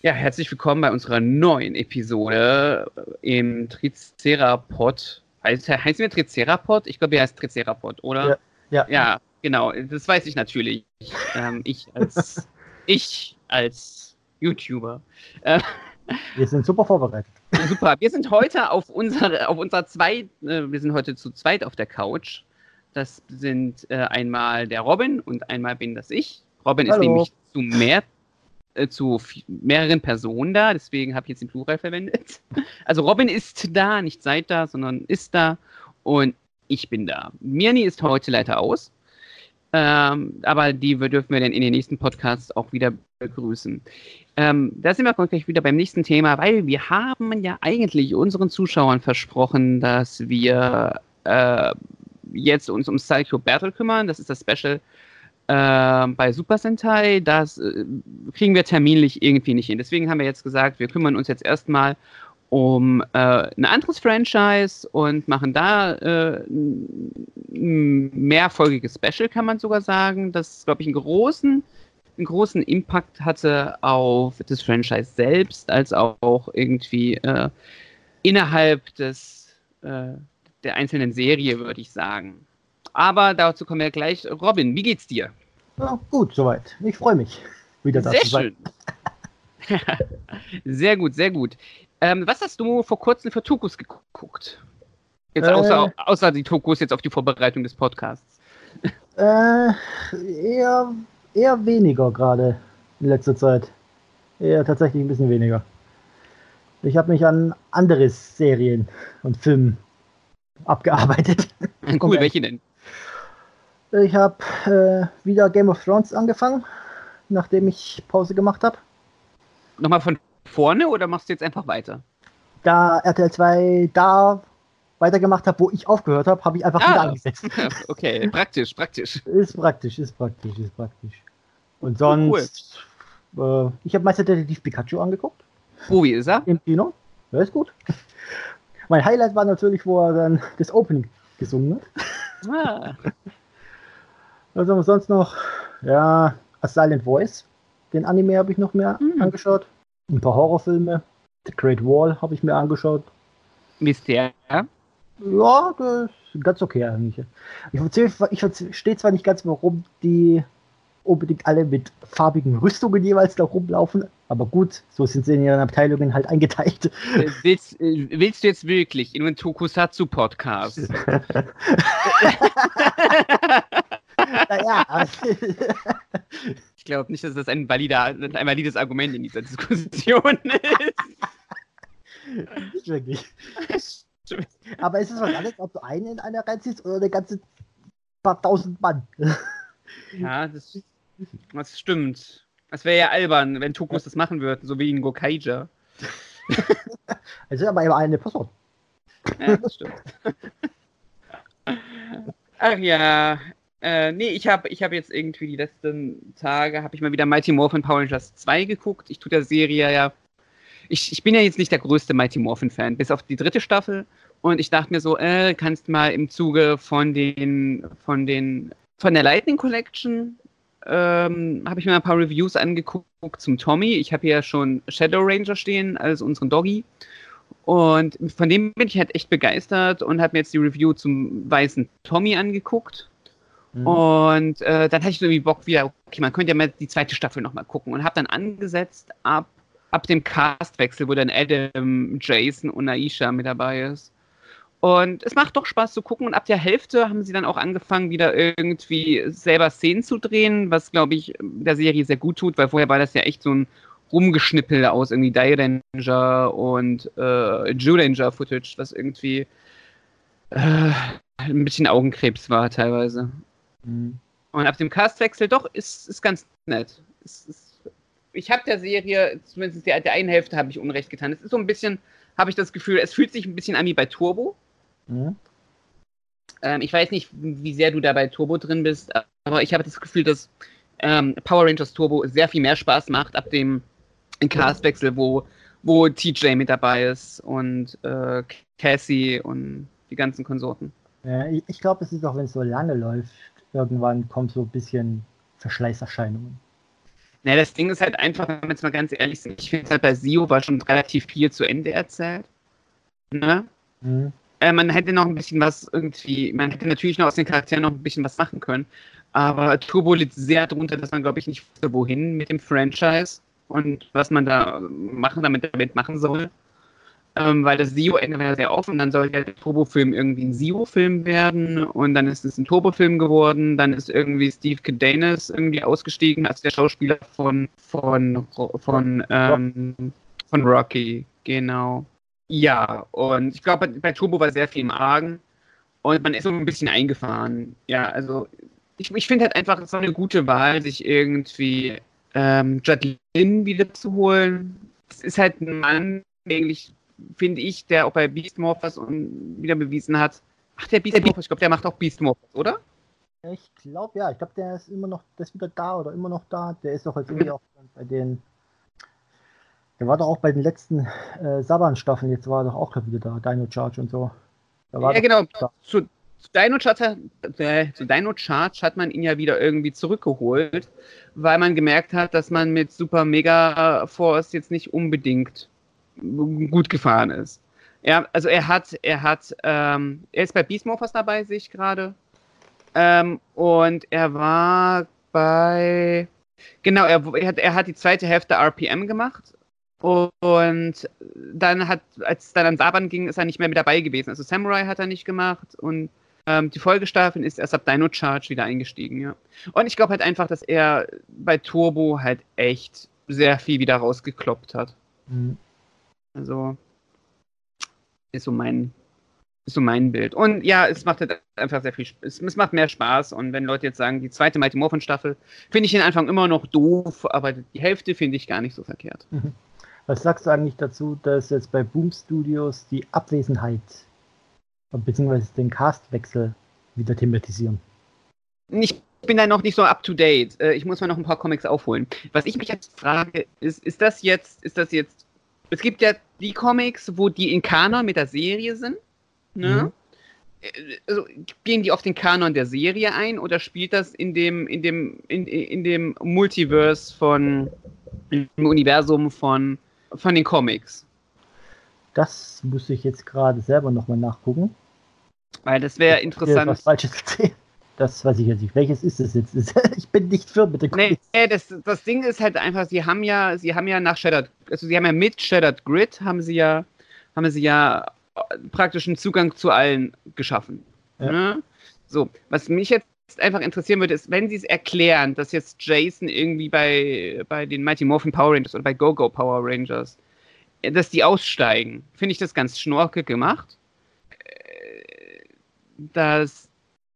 Ja, herzlich willkommen bei unserer neuen Episode im Tricerapod. Heißt, heißen wir Tricerapod? Ich glaube, er heißt Tricerapod, oder? Ja. Ja, genau. Das weiß ich natürlich. Ähm, ich als ich als YouTuber. Äh, Wir sind super vorbereitet. super. Wir sind heute auf unserer auf unserer zweit, äh, wir sind heute zu zweit auf der Couch. Das sind äh, einmal der Robin und einmal bin das ich. Robin ist Hallo. nämlich zu mehr äh, zu mehreren Personen da, deswegen habe ich jetzt den Plural verwendet. Also Robin ist da, nicht seid da, sondern ist da und ich bin da. Mirni ist heute leider aus. Ähm, aber die dürfen wir dann in den nächsten Podcasts auch wieder begrüßen. Ähm, da sind wir gleich wieder beim nächsten Thema, weil wir haben ja eigentlich unseren Zuschauern versprochen, dass wir äh, jetzt uns um Psycho Battle kümmern. Das ist das Special äh, bei Super Sentai. Das äh, kriegen wir terminlich irgendwie nicht hin. Deswegen haben wir jetzt gesagt, wir kümmern uns jetzt erstmal um äh, ein anderes Franchise und machen da äh, ein ein mehrfolgiges Special, kann man sogar sagen, das, glaube ich, einen großen, einen großen Impact hatte auf das Franchise selbst, als auch irgendwie äh, innerhalb des, äh, der einzelnen Serie, würde ich sagen. Aber dazu kommen wir gleich. Robin, wie geht's dir? Ja, gut, soweit. Ich freue mich, wieder da Sehr zu sein. schön. sehr gut, sehr gut. Ähm, was hast du vor kurzem für Tokus geguckt? Jetzt Äh. außer, außer die Tokus jetzt auf die Vorbereitung des Podcasts. Äh, eher, eher weniger gerade in letzter Zeit. Eher tatsächlich ein bisschen weniger. Ich habe mich an andere Serien und Filmen abgearbeitet. Cool, welche denn? Ich habe äh, wieder Game of Thrones angefangen, nachdem ich Pause gemacht habe. Nochmal von vorne oder machst du jetzt einfach weiter? Da RTL 2 da weitergemacht habe, wo ich aufgehört habe, habe ich einfach Ah. wieder angesetzt. okay, praktisch, praktisch. Ist praktisch, ist praktisch, ist praktisch. Und sonst, äh, ich habe Meister Detektiv Pikachu angeguckt Oh, wie ist er? im Kino. Ja, ist gut. Mein Highlight war natürlich, wo er dann das Opening gesungen hat. Ah, Was haben wir sonst noch? Ja, A Silent Voice. Den Anime habe ich noch mehr Mhm. angeschaut. Ein paar Horrorfilme. The Great Wall habe ich mir angeschaut. Mysterium. Ja, das ist ganz okay eigentlich. Ich verstehe, ich verstehe zwar nicht ganz, warum die unbedingt alle mit farbigen Rüstungen jeweils da rumlaufen, aber gut, so sind sie in ihren Abteilungen halt eingeteilt. Äh, willst, äh, willst du jetzt wirklich in einen Tokusatsu-Podcast? naja, Ich glaube nicht, dass das ein, valider, ein valides Argument in dieser Diskussion ist. nicht wirklich. Aber ist es was anderes, ob du einen in einer reinziehst oder eine ganze paar tausend Mann? Ja, das, das stimmt. Das wäre ja albern, wenn Tokus das machen würden, so wie in Gokaija. Es ist aber immer eine Person. Ja, das stimmt. Ach ja. Äh, nee, ich habe ich hab jetzt irgendwie die letzten Tage, habe ich mal wieder Mighty Morphin Power Rangers 2 geguckt. Ich tue der Serie ja. Ich, ich bin ja jetzt nicht der größte Mighty Morphin Fan, bis auf die dritte Staffel. Und ich dachte mir so, äh, kannst mal im Zuge von den, von den, von der Lightning Collection, ähm, habe ich mir ein paar Reviews angeguckt zum Tommy. Ich habe hier schon Shadow Ranger stehen, also unseren Doggy. Und von dem bin ich halt echt begeistert und habe mir jetzt die Review zum weißen Tommy angeguckt. Mhm. Und äh, dann hatte ich irgendwie Bock wieder, okay, man könnte ja mal die zweite Staffel nochmal gucken und habe dann angesetzt ab, ab dem Castwechsel, wo dann Adam, Jason und Aisha mit dabei ist. Und es macht doch Spaß zu gucken und ab der Hälfte haben sie dann auch angefangen, wieder irgendwie selber Szenen zu drehen, was, glaube ich, der Serie sehr gut tut, weil vorher war das ja echt so ein Rumgeschnippel aus irgendwie Die Ranger und äh, Jew Ranger Footage, was irgendwie äh, ein bisschen Augenkrebs war teilweise. Mhm. Und ab dem Castwechsel doch ist, ist ganz nett. Es ist, ich habe der Serie, zumindest der, der einen Hälfte, habe ich Unrecht getan. Es ist so ein bisschen, habe ich das Gefühl, es fühlt sich ein bisschen an wie bei Turbo. Mhm. ähm, ich weiß nicht, wie sehr du da bei Turbo drin bist, aber ich habe das Gefühl, dass ähm, Power Rangers Turbo sehr viel mehr Spaß macht ab dem Castwechsel, wo, wo TJ mit dabei ist und äh, Cassie und die ganzen Konsorten. Ja, ich ich glaube, es ist auch, wenn es so lange läuft, irgendwann kommt so ein bisschen Verschleißerscheinungen. Ne, das Ding ist halt einfach, wenn wir jetzt mal ganz ehrlich sind, ich finde halt bei Sio war schon relativ viel zu Ende erzählt. Ne? Mhm. Äh, man hätte noch ein bisschen was irgendwie, man hätte natürlich noch aus den Charakteren noch ein bisschen was machen können. Aber Turbo litt sehr darunter, dass man, glaube ich, nicht wusste, wohin mit dem Franchise und was man da machen, damit, damit machen soll. Ähm, weil das Sio-Ende war ja sehr offen, dann soll der Turbo-Film irgendwie ein Sio-Film werden und dann ist es ein Turbo-Film geworden, dann ist irgendwie Steve Cadenas irgendwie ausgestiegen als der Schauspieler von, von, von, ähm, von Rocky, genau. Ja, und ich glaube, bei, bei Turbo war sehr viel im Argen und man ist so ein bisschen eingefahren. Ja, also ich, ich finde halt einfach, es so eine gute Wahl, sich irgendwie ähm, Jadlin wieder zu holen. Es ist halt ein Mann, eigentlich, finde ich, der auch bei Beast Morphers und wieder bewiesen hat. Ach, der Beast Morphers, ich glaube, der macht auch Beast Morphers, oder? Ich glaube, ja, ich glaube, der ist immer noch, der ist wieder da oder immer noch da. Der ist doch jetzt irgendwie auch bei den. Der war doch auch bei den letzten äh, Saban-Staffeln, jetzt war er doch auch wieder da, Dino Charge und so. Ja, genau. Zu, zu, Dino Charge, äh, zu Dino Charge hat man ihn ja wieder irgendwie zurückgeholt, weil man gemerkt hat, dass man mit Super Mega Force jetzt nicht unbedingt gut gefahren ist. Ja, also er hat, er hat, ähm, er ist bei Beast Morphers dabei, sehe ich gerade. Ähm, und er war bei, genau, er, er, hat, er hat die zweite Hälfte RPM gemacht. Und dann hat, als es dann an Saban ging, ist er nicht mehr mit dabei gewesen. Also Samurai hat er nicht gemacht und ähm, die Folgestaffeln ist erst ab Dino Charge wieder eingestiegen, ja. Und ich glaube halt einfach, dass er bei Turbo halt echt sehr viel wieder rausgekloppt hat. Mhm. Also ist so mein ist so mein Bild. Und ja, es macht halt einfach sehr viel es, es macht mehr Spaß und wenn Leute jetzt sagen, die zweite Mighty Morphin Staffel finde ich den Anfang immer noch doof, aber die Hälfte finde ich gar nicht so verkehrt. Was sagst du eigentlich dazu, dass jetzt bei Boom Studios die Abwesenheit bzw. den Castwechsel wieder thematisieren? Ich bin da noch nicht so up to date. Äh, Ich muss mal noch ein paar Comics aufholen. Was ich mich jetzt frage, ist, ist das jetzt, ist das jetzt, es gibt ja die Comics, wo die in Kanon mit der Serie sind, ne? Mhm. Äh, Also, gehen die auf den Kanon der Serie ein oder spielt das in dem, in dem, in, in dem Multiverse von, im Universum von, von den Comics? Das muss ich jetzt gerade selber nochmal nachgucken. Weil das wäre interessant. Was Falsches erzählt. Das weiß ich jetzt nicht. Welches ist es jetzt? ich bin nicht für mit den Nee, nee, das, das Ding ist halt einfach, sie haben ja, sie haben ja nach Shattered, also sie haben ja mit Shattered Grid haben sie ja, haben sie ja äh, praktisch einen Zugang zu allen geschaffen. Ja. Ne? So, was mich jetzt einfach interessieren würde, ist, wenn sie es erklären, dass jetzt Jason irgendwie bei, bei den Mighty Morphin Power Rangers oder bei Go-Go Power Rangers, äh, dass die aussteigen, finde ich das ganz schnorke gemacht. Äh, Das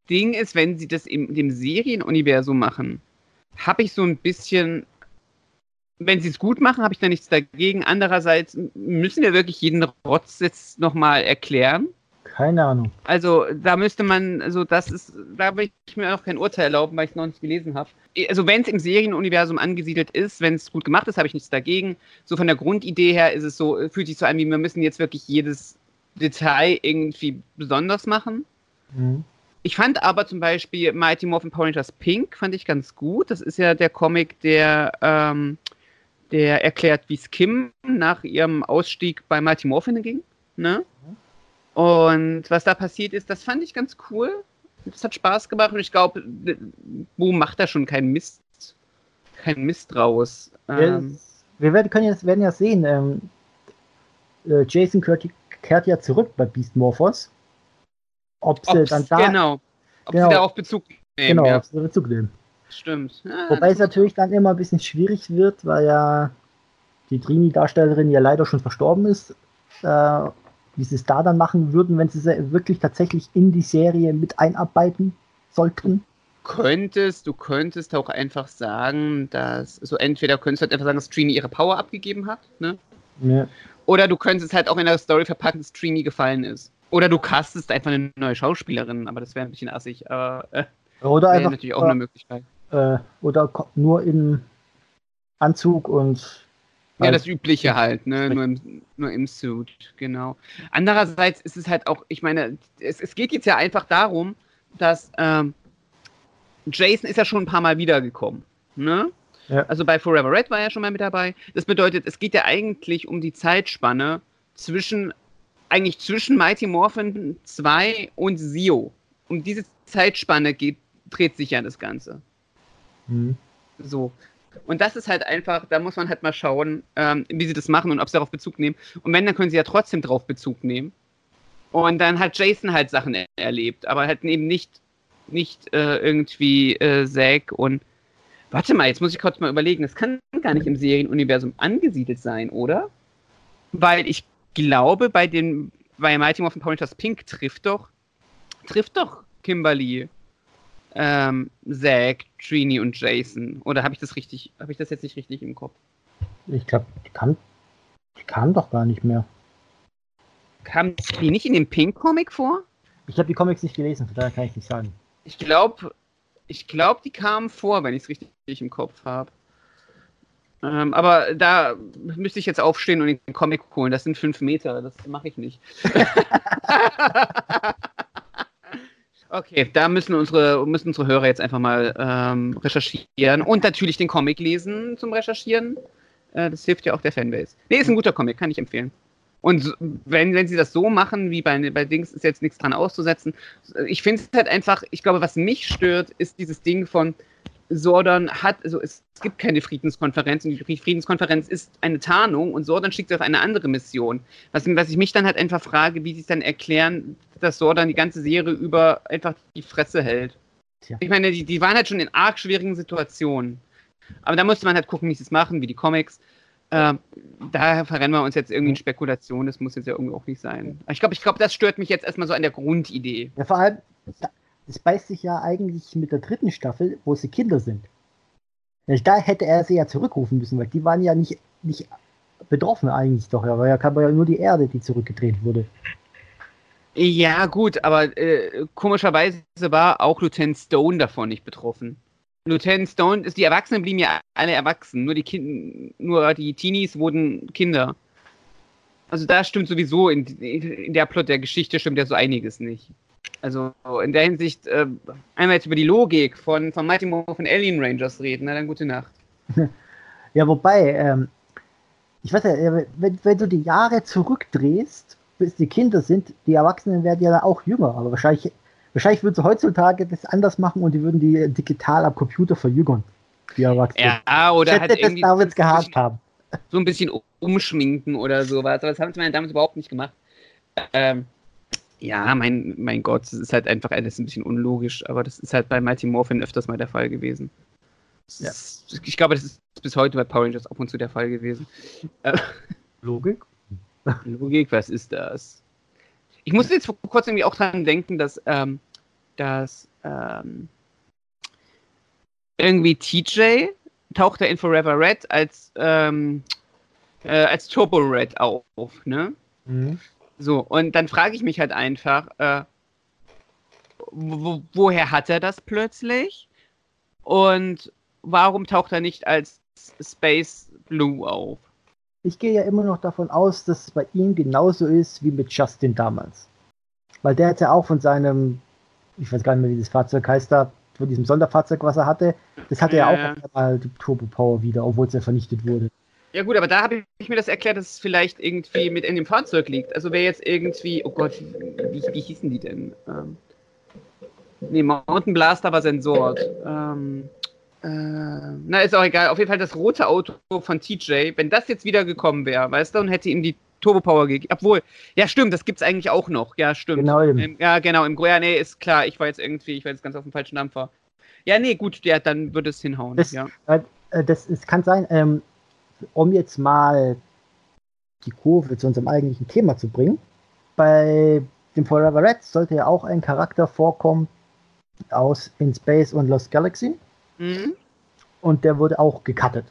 Ding ist, wenn sie das in dem Serienuniversum machen, habe ich so ein bisschen, wenn sie es gut machen, habe ich da nichts dagegen. Andererseits müssen wir wirklich jeden Rotz jetzt nochmal erklären. Keine Ahnung. Also da müsste man, also das ist, da will ich mir auch kein Urteil erlauben, weil ich es noch nicht gelesen habe. Also wenn es im Serienuniversum angesiedelt ist, wenn es gut gemacht ist, habe ich nichts dagegen. So von der Grundidee her ist es so, fühlt sich so an, wie wir müssen jetzt wirklich jedes Detail irgendwie besonders machen. Mhm. Ich fand aber zum Beispiel Mighty Morphin Power Rangers Pink fand ich ganz gut. Das ist ja der Comic, der, ähm, der erklärt, wie es Kim nach ihrem Ausstieg bei Mighty Morphin ging. Ne? Und was da passiert ist, das fand ich ganz cool. Das hat Spaß gemacht und ich glaube, Boom macht da schon keinen Mist, keinen Mist draus. Ähm, wir werden, können jetzt, werden ja sehen, ähm, äh, Jason kehrt, kehrt ja zurück bei Beast Morphos. Ob sie ob's- dann da, genau. Ob genau. sie darauf Bezug nehmen. genau, Ja, ob sie Bezug nehmen. stimmt. Ja, Wobei es natürlich dann immer ein bisschen schwierig wird, weil ja die Trini-Darstellerin ja leider schon verstorben ist. Äh, wie sie es da dann machen würden, wenn sie sie wirklich tatsächlich in die Serie mit einarbeiten sollten. könntest, du könntest auch einfach sagen, dass, so entweder könntest du halt einfach sagen, dass Trini ihre Power abgegeben hat, ne? Ja. Oder du könntest halt auch in der Story verpacken, dass Trini gefallen ist. Oder du castest einfach eine neue Schauspielerin, aber das wäre ein bisschen assig. Aber äh, Oder wäre einfach natürlich auch eine Möglichkeit. äh, oder nur im Anzug und Ja, das Übliche halt, ne? Nur im, nur im Suit, genau. Andererseits ist es halt auch, ich meine, es, es geht jetzt ja einfach darum, dass ähm, Jason ist ja schon ein paar Mal wiedergekommen, ne? Ja. Also bei Forever Red war er schon mal mit dabei. Das bedeutet, es geht ja eigentlich um die Zeitspanne zwischen, eigentlich zwischen Mighty Morphin 2 und Zio. Um diese Zeitspanne geht, dreht sich ja das Ganze. Hm. So. Und das ist halt einfach, da muss man halt mal schauen, ähm, wie sie das machen und ob sie darauf Bezug nehmen. Und wenn, dann können sie ja trotzdem darauf Bezug nehmen. Und dann hat Jason halt Sachen er erlebt, aber halt eben nicht, nicht äh, irgendwie äh, Zack und. Warte mal, jetzt muss ich kurz mal überlegen, das kann gar nicht im Serienuniversum angesiedelt sein, oder? Weil ich glaube, bei den, bei Mighty Morphin Power Rangers Pink trifft doch, trifft doch Kimberly ähm, Zack, Trini und Jason. Oder habe ich das richtig, habe ich das jetzt nicht richtig im Kopf? Ich glaube, die kam, die kam doch gar nicht mehr. Kamen die nicht in dem Pink-Comic vor? Ich habe die Comics nicht gelesen, von daher kann ich nicht sagen. Ich glaube, ich glaube, die kamen vor, wenn ich es richtig im Kopf habe. Ähm, aber da müsste ich jetzt aufstehen und den Comic holen. Das sind fünf Meter, das mache ich nicht. okay, da müssen unsere, müssen unsere Hörer jetzt einfach mal ähm, recherchieren und natürlich den Comic lesen zum Recherchieren. Äh, das hilft ja auch der Fanbase. Nee, ist ein guter Comic, kann ich empfehlen. Und wenn, wenn sie das so machen, wie bei, bei Dings, ist jetzt nichts dran auszusetzen. Ich finde es halt einfach, ich glaube, was mich stört, ist dieses Ding von Sordon hat, also es, gibt keine Friedenskonferenz und die Friedenskonferenz ist eine Tarnung und Sordon schickt sie auf eine andere Mission. Was, was ich mich dann halt einfach frage, wie sie es dann erklären, dass Sordon die ganze Serie über einfach die Fresse hält. Tja. Ich meine, die, die waren halt schon in arg schwierigen Situationen. Aber da musste man halt gucken, wie sie es machen, wie die Comics. Ähm, da verrennen wir uns jetzt irgendwie in Spekulation, das muss jetzt ja irgendwie auch nicht sein. Ich glaube, ich glaube, das stört mich jetzt erstmal so an der Grundidee. Ja, vor allem, da- das beißt sich ja eigentlich mit der dritten Staffel, wo sie Kinder sind. Da hätte er sie ja zurückrufen müssen, weil die waren ja nicht, nicht betroffen eigentlich doch. Ja, weil ja kam ja nur die Erde, die zurückgedreht wurde. Ja, gut, aber äh, komischerweise war auch Lieutenant Stone davon nicht betroffen. Lieutenant Stone ist, die Erwachsenen blieben ja alle erwachsen, nur die kind, nur die Teenies wurden Kinder. Also da stimmt sowieso in, in der Plot der Geschichte stimmt ja so einiges nicht. Also in der Hinsicht, äh, einmal jetzt über die Logik von, von Mighty Morphin Alien Rangers reden, na dann gute Nacht. Ja, wobei, ähm, ich weiß ja, äh, wenn, wenn du die Jahre zurückdrehst, bis die Kinder sind, die Erwachsenen werden ja dann auch jünger, aber wahrscheinlich, wahrscheinlich würden sie heutzutage das anders machen und die würden die digital am Computer verjüngern. Die Erwachsenen. Ja, oder ich halt hätte das irgendwie damals gehabt haben. so ein bisschen umschminken oder sowas. Aber das haben sie damals überhaupt nicht gemacht. Ähm, ja, mein, mein Gott, das ist halt einfach alles ein bisschen unlogisch, aber das ist halt bei Mighty Morphin öfters mal der Fall gewesen. Ja. ist, ich glaube, das ist bis heute bei Power Rangers ab und zu der Fall gewesen. Äh, Logik? Logik, was ist das? Ich musste jetzt vor kurzem irgendwie auch dran denken, dass, ähm, dass ähm, irgendwie TJ tauchte in Forever Red als, ähm, äh, als Turbo Red auf, ne? Mhm. So, und dann frage ich mich halt einfach, äh, wo, woher hat er das plötzlich? Und warum taucht er nicht als Space Blue auf? Ich gehe ja immer noch davon aus, dass es bei ihm genauso ist wie mit Justin damals. Weil der hat ja auch von seinem, ich weiß gar nicht mehr, wie das Fahrzeug heißt da, von diesem Sonderfahrzeug, was er hatte, das hatte Ja, ja. auch auf einmal die Turbo Power wieder, obwohl es ja vernichtet wurde. Ja gut, aber da habe ich mir das erklärt, dass es vielleicht irgendwie mit in dem Fahrzeug liegt. Also wer jetzt irgendwie, oh Gott, wie, wie hießen die denn? Ähm, nee, Mountain Blaster war Sensort. Ähm, äh, na, ist auch egal. Auf jeden Fall das rote Auto von TJ, wenn das jetzt wieder gekommen wäre, weißt du, und hätte ihm die Turbo Power gegeben. Obwohl, ja stimmt, das gibt's eigentlich auch noch. Ja, stimmt. Genau. Im, ja, genau, im ja, nee, ist klar, ich war jetzt irgendwie, ich war jetzt ganz auf dem falschen Dampfer. Ja, nee, gut, ja, dann würde es hinhauen. Das- ja. Äh, das es kann sein, ähm, um jetzt mal die Kurve zu unserem eigentlichen Thema zu bringen. Bei dem Forever Red sollte ja auch ein Charakter vorkommen aus In Space und Lost Galaxy Mhm. und der wurde auch gecuttet.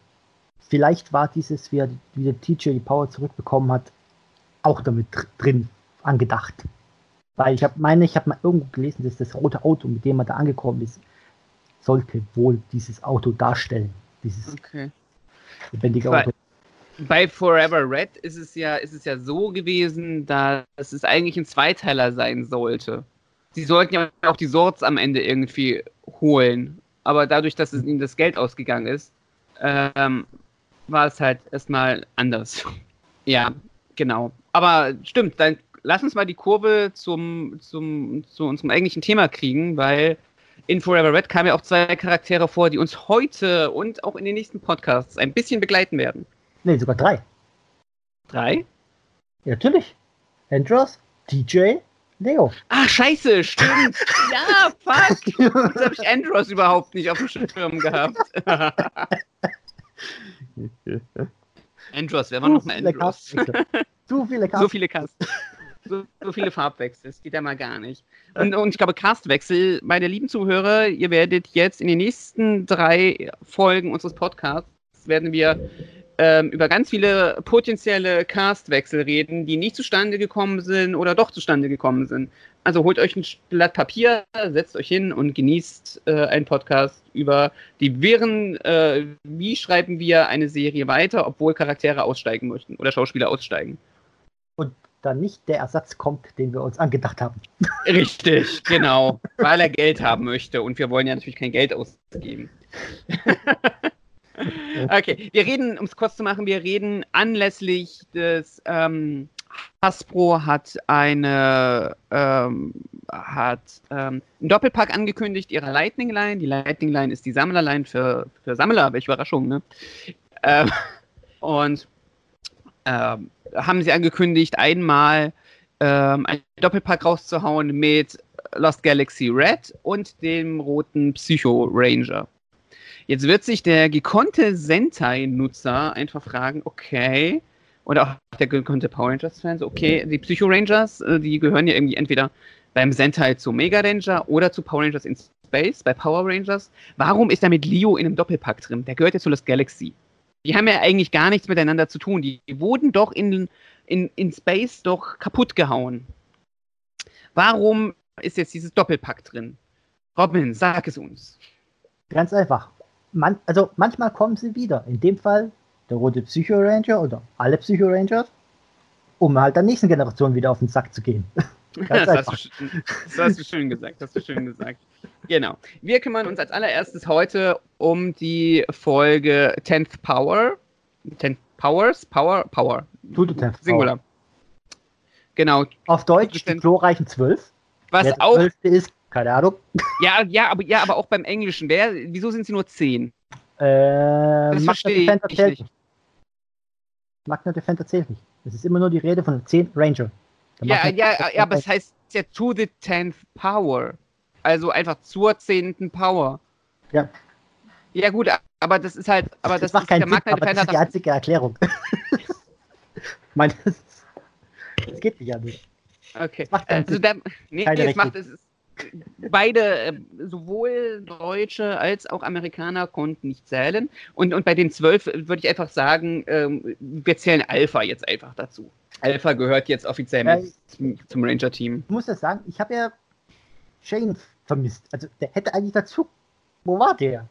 Vielleicht war dieses, wie, er, wie der TJ die Power zurückbekommen hat, auch damit dr- drin angedacht. Weil ich habe meine, ich habe mal irgendwo gelesen, dass das rote Auto, mit dem man da angekommen ist, sollte wohl dieses Auto darstellen. Dieses Okay. Lebendige Auto. Bei Forever Red ist es ja, ist es ja so gewesen, dass es eigentlich ein Zweiteiler sein sollte. Sie sollten ja auch die Swords am Ende irgendwie holen. Aber dadurch, dass es ihnen das Geld ausgegangen ist, ähm, war es halt erstmal anders. ja, genau. Aber stimmt, dann lass uns mal die Kurve zum, zum, zu unserem eigentlichen Thema kriegen, weil in Forever Red kamen ja auch zwei Charaktere vor, die uns heute und auch in den nächsten Podcasts ein bisschen begleiten werden. Nee, sogar drei. Drei? Ja, natürlich. Andros, DJ, Leo. Ach, scheiße, stimmt. ja, fuck. Jetzt habe ich Andros überhaupt nicht auf dem Schirm gehabt. Andros, wer war Zu noch ein viele Andros? Zu viele So Cast. viele Cast. So, so viele Farbwechsel, das geht ja mal gar nicht. Und, und ich glaube, Castwechsel, meine lieben Zuhörer, ihr werdet jetzt in den nächsten drei Folgen unseres Podcasts werden wir ähm, über ganz viele potenzielle Castwechsel reden, die nicht zustande gekommen sind oder doch zustande gekommen sind. Also holt euch ein Blatt Papier, setzt euch hin und genießt äh, einen Podcast über die Wirren, äh, wie schreiben wir eine Serie weiter, obwohl Charaktere aussteigen möchten oder Schauspieler aussteigen. Dann nicht der Ersatz kommt, den wir uns angedacht haben. Richtig, genau. Weil er Geld haben möchte und wir wollen ja natürlich kein Geld ausgeben. okay, wir reden, um es kurz zu machen, wir reden anlässlich des ähm, Hasbro hat eine ähm, hat ähm, einen Doppelpack angekündigt ihrer Lightning Line. Die Lightning Line ist die Sammlerline für, für Sammler, welche Überraschung, ne? Ähm, und ähm, haben sie angekündigt, einmal ähm, einen Doppelpack rauszuhauen mit Lost Galaxy Red und dem roten Psycho Ranger. Jetzt wird sich der gekonnte Sentai-Nutzer einfach fragen, okay, oder auch der gekonnte Power Rangers-Fan, okay, die Psycho Rangers, äh, die gehören ja irgendwie entweder beim Sentai zu Mega Ranger oder zu Power Rangers in Space, bei Power Rangers. Warum ist da mit Leo in einem Doppelpack drin? Der gehört ja zu Lost Galaxy. Die haben ja eigentlich gar nichts miteinander zu tun. Die, wurden doch in, in, in Space doch kaputt gehauen. Warum ist jetzt dieses Doppelpack drin? Robin, sag es uns. Ganz einfach. Man, also manchmal kommen sie wieder. In dem Fall der rote Psycho Ranger oder alle Psycho Rangers, um halt der nächsten Generation wieder auf den Sack zu gehen. Das hast, du, das hast du schön gesagt, das hast du schön gesagt. Genau. Wir kümmern uns als allererstes heute um die Folge 10th Power. 10th Powers? Power? Power. To 10th Singular. Genau. Auf Deutsch die glorreichen zwölf. Was Wer der auch, Zwölfte ist, keine Ahnung. ja, ja, aber, ja, aber auch beim Englischen. Wer, wieso sind sie nur 10? Äh, Das verstehe Defender ich zählt nicht. nicht. Magna Defender zählt nicht. Es ist immer nur die Rede von 10 Ranger. Ja, Magna ja, ja, aber es heißt ja to the 10th Power. Also einfach zur 10. Power. Ja. Ja, gut, aber das ist halt, aber das, das macht ist keinen Sinn, Magna aber das ist die einzige Erklärung. ich meine, das, das geht nicht anders. Okay. macht keinen Also der, nee, nee, es macht es. ist- Beide, äh, sowohl Deutsche als auch Amerikaner konnten nicht zählen. Und, und bei den zwölf äh, würde ich einfach sagen, ähm, wir zählen Alpha jetzt einfach dazu. Alpha gehört jetzt offiziell Ja, zum, zum Ranger-Team. Ich muss das sagen, ich habe ja Shane vermisst. Also der hätte eigentlich dazu. Wo war der?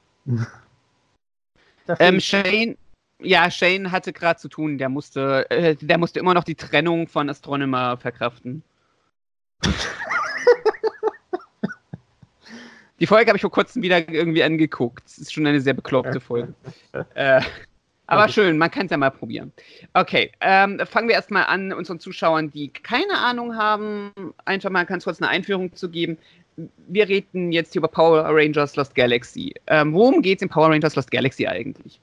Ähm, Shane, ja, Shane hatte gerade zu tun, der musste, äh, der musste immer noch die Trennung von Astronomer verkraften. die Folge habe ich vor kurzem wieder irgendwie angeguckt. Es ist schon eine sehr bekloppte Folge. äh, aber schön, man kann es ja mal probieren. Okay, ähm, fangen wir erstmal an, unseren Zuschauern, die keine Ahnung haben, einfach mal ganz kurz eine Einführung zu geben. Wir reden jetzt hier über Power Rangers Lost Galaxy. Ähm, worum geht es in Power Rangers Lost Galaxy eigentlich?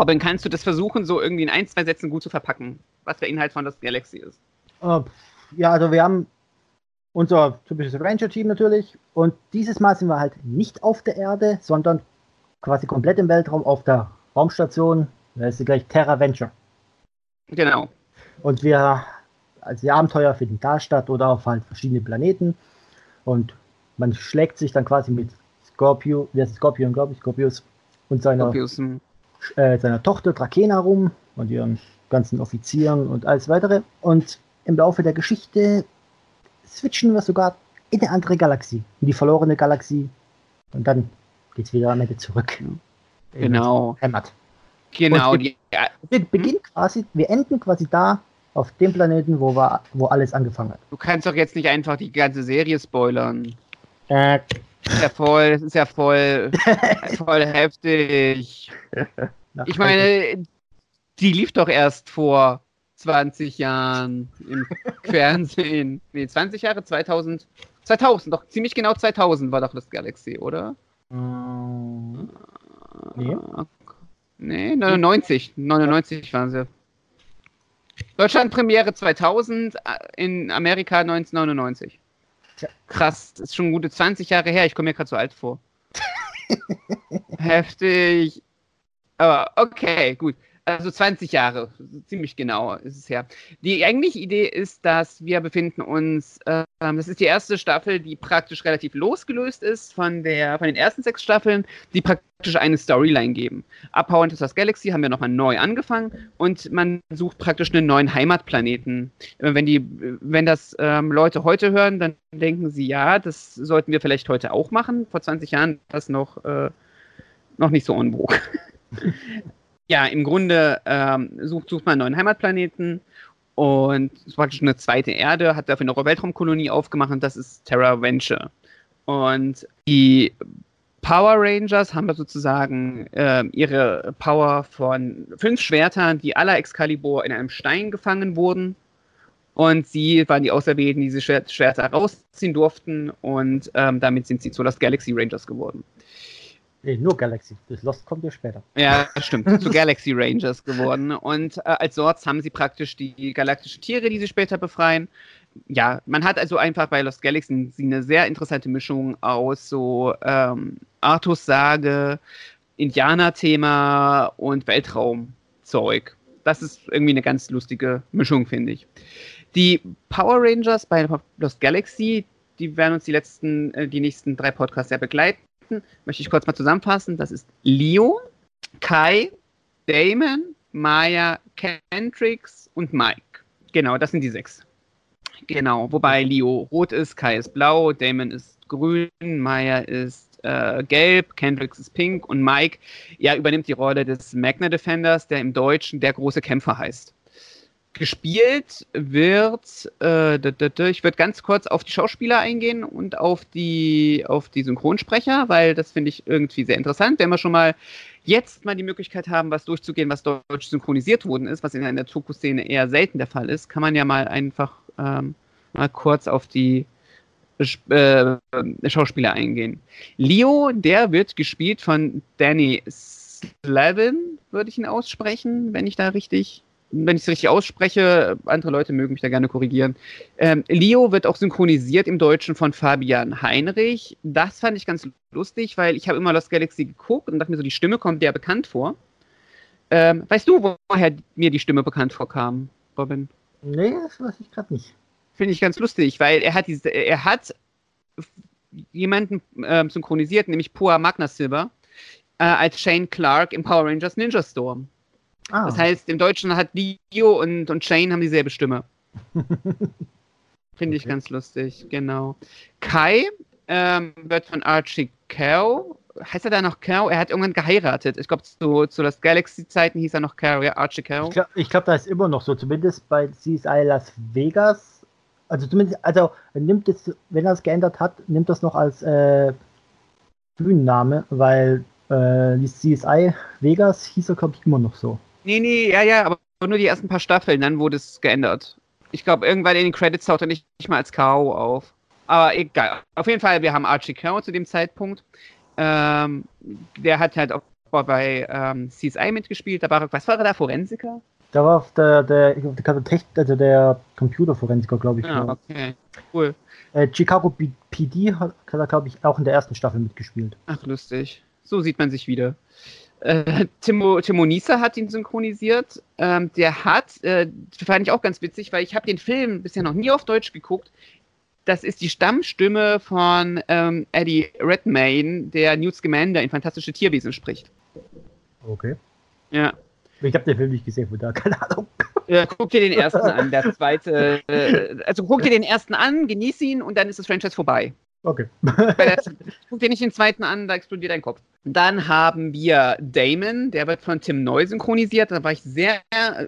Robin, kannst du das versuchen, so irgendwie in ein, zwei Sätzen gut zu verpacken, was der Inhalt von Lost Galaxy ist? Äh, ja, also wir haben unser typisches Ranger-Team natürlich. Und dieses Mal sind wir halt nicht auf der Erde, sondern quasi komplett im Weltraum auf der Raumstation Da ist sie gleich Terra Venture. Genau. Und wir, also die Abenteuer finden da statt oder auf halt verschiedene Planeten. Und man schlägt sich dann quasi mit Scorpio, der ist Scorpion, glaube ich, Scorpius und seiner, Scorpius, hm. Äh, seiner Tochter Drakena rum und ihren ganzen Offizieren und alles weitere. Und im Laufe der Geschichte switchen wir sogar in eine andere Galaxie, in die verlorene Galaxie. Und dann geht's wieder am Ende zurück. Genau. unsere Heimat. Genau. Die, ja, Wir beginnen quasi, wir enden quasi da auf dem Planeten, wo, wir, wo alles angefangen hat. du kannst doch jetzt nicht einfach die ganze Serie spoilern. Äh, ja voll, das ist ja voll, voll heftig. Ich meine, die lief doch erst vor 20 Jahren im Fernsehen. Nee, 20 Jahre, 2000. 2000, doch ziemlich genau 2000 war doch das Galaxy, oder? Mm, Nee. Nee, 99. 99 waren sie. Deutschland Premiere 2000, äh, in Amerika 1999. Krass, das ist schon gute 20 Jahre her. Ich komme mir gerade so alt vor. Heftig. Aber okay, gut. Also 20 Jahre, ziemlich genau ist es her. Die eigentliche Idee ist, dass wir befinden uns, ähm, das ist die erste Staffel, die praktisch relativ losgelöst ist von, der, von den ersten sechs Staffeln, die praktisch eine Storyline geben. Ab Power into the Galaxy haben wir nochmal neu angefangen und man sucht praktisch einen neuen Heimatplaneten. Äh, Wenn, die, wenn das ähm, Leute heute hören, dann denken sie, ja, das sollten wir vielleicht heute auch machen. Vor 20 Jahren war das noch, äh, noch nicht so en. Ja, im Grunde ähm, sucht, sucht man einen neuen Heimatplaneten und praktisch eine zweite Erde, hat dafür eine Weltraumkolonie aufgemacht und das ist Terra Venture. Und die Power Rangers haben da sozusagen äh, ihre Power von fünf Schwertern, die aller Excalibur in einem Stein gefangen wurden. Und sie waren die Auserwählten, die diese Schwer- Schwerter rausziehen durften. Und ähm, damit sind sie zu Lost Galaxy Rangers geworden. Nee, nur Galaxy. Das Lost kommt ja später. Ja, stimmt. zu Galaxy Rangers geworden. Und äh, als Sorts haben sie praktisch die galaktischen Tiere, die sie später befreien. Ja, man hat also einfach bei Lost Galaxy eine sehr interessante Mischung aus so ähm, Artus Sage, Indianer-Thema und Weltraumzeug. Das ist irgendwie eine ganz lustige Mischung, finde ich. Die Power Rangers bei Lost Galaxy, die werden uns die letzten, äh, die nächsten drei Podcasts ja begleiten. Möchte ich kurz mal zusammenfassen. Das ist Leo, Kai, Damon, Maya, Kendricks und Mike. Genau, das sind die sechs. Genau, wobei Leo rot ist, Kai ist blau, Damon ist grün, Maya ist äh, gelb, Kendricks ist pink und Mike ja, übernimmt die Rolle des Magna Defenders, der im Deutschen der große Kämpfer heißt. Gespielt wird, äh, ich würde ganz kurz auf die Schauspieler eingehen und auf die, auf die Synchronsprecher, weil das finde ich irgendwie sehr interessant, wenn wir schon mal jetzt mal die Möglichkeit haben, was durchzugehen, was deutsch synchronisiert worden ist, was in der Toku-Szene eher selten der Fall ist, kann man ja mal einfach ähm, mal kurz auf die äh, Schauspieler eingehen. Leo, der wird gespielt von Danny Slavin, würde ich ihn aussprechen, wenn ich da richtig, wenn ich es richtig ausspreche. Andere Leute mögen mich da gerne korrigieren. Ähm, Leo wird auch synchronisiert im Deutschen von Fabian Heinrich. Das fand ich ganz lustig, weil ich habe immer Lost Galaxy geguckt und dachte mir so, die Stimme kommt der bekannt vor. Ähm, weißt du, woher mir die Stimme bekannt vorkam, Robin? Nee, das weiß ich gerade nicht. Finde ich ganz lustig, weil er hat diese, er hat jemanden ähm, synchronisiert, nämlich Pua Magna Silver, äh, als Shane Clark im Power Rangers Ninja Storm. Ah, Das heißt, im Deutschen hat Leo und, und Shane haben dieselbe Stimme. Finde ich Okay. ganz lustig, genau. Kai ähm, wird von Archie Cow. Heißt er da noch Cow? Er hat irgendwann geheiratet. Ich glaube, zu, zu Lost Galaxy-Zeiten hieß er noch Cow, ja, Archie Cow. ich glaube, glaub, da ist immer noch so, zumindest bei CSI Las Vegas. Also zumindest, also nimmt es, wenn er es geändert hat, nimmt das noch als äh, Bühnenname, weil äh, die CSI Vegas hieß er, glaube ich, immer noch so. Nee, nee, ja, ja, aber nur die ersten paar Staffeln, dann wurde es geändert. Ich glaube, irgendwann in den Credits taucht er nicht, nicht mal als K.O. auf. Aber egal. Auf jeden Fall, wir haben Archie Cow zu dem Zeitpunkt. Ähm, der hat halt auch bei ähm, CSI mitgespielt. Da war, was war er da? Forensiker? Da war der, der, der, also der Computerforensiker, glaube ich. Ja, war. okay. Cool. Äh, Chicago PD hat, hat glaube ich, auch in der ersten Staffel mitgespielt. Ach, lustig. So sieht man sich wieder. Äh, Timo, Timo Nieser hat ihn synchronisiert. Ähm, der hat, äh, fand ich auch ganz witzig, weil ich habe den Film bisher noch nie auf Deutsch geguckt. Das ist die Stammstimme von ähm, Eddie Redmayne, der Newt Scamander in Fantastische Tierwesen spricht. Okay. Ja. Ich habe den Film nicht gesehen, von da keine Ahnung. Äh, guck dir den ersten an, der zweite. Äh, also guck dir den ersten an, genieß ihn und dann ist das Franchise vorbei. Okay. Guck dir nicht den zweiten an, da explodiert dein Kopf. Dann haben wir Damon, der wird von Tim Neu synchronisiert. Da war ich sehr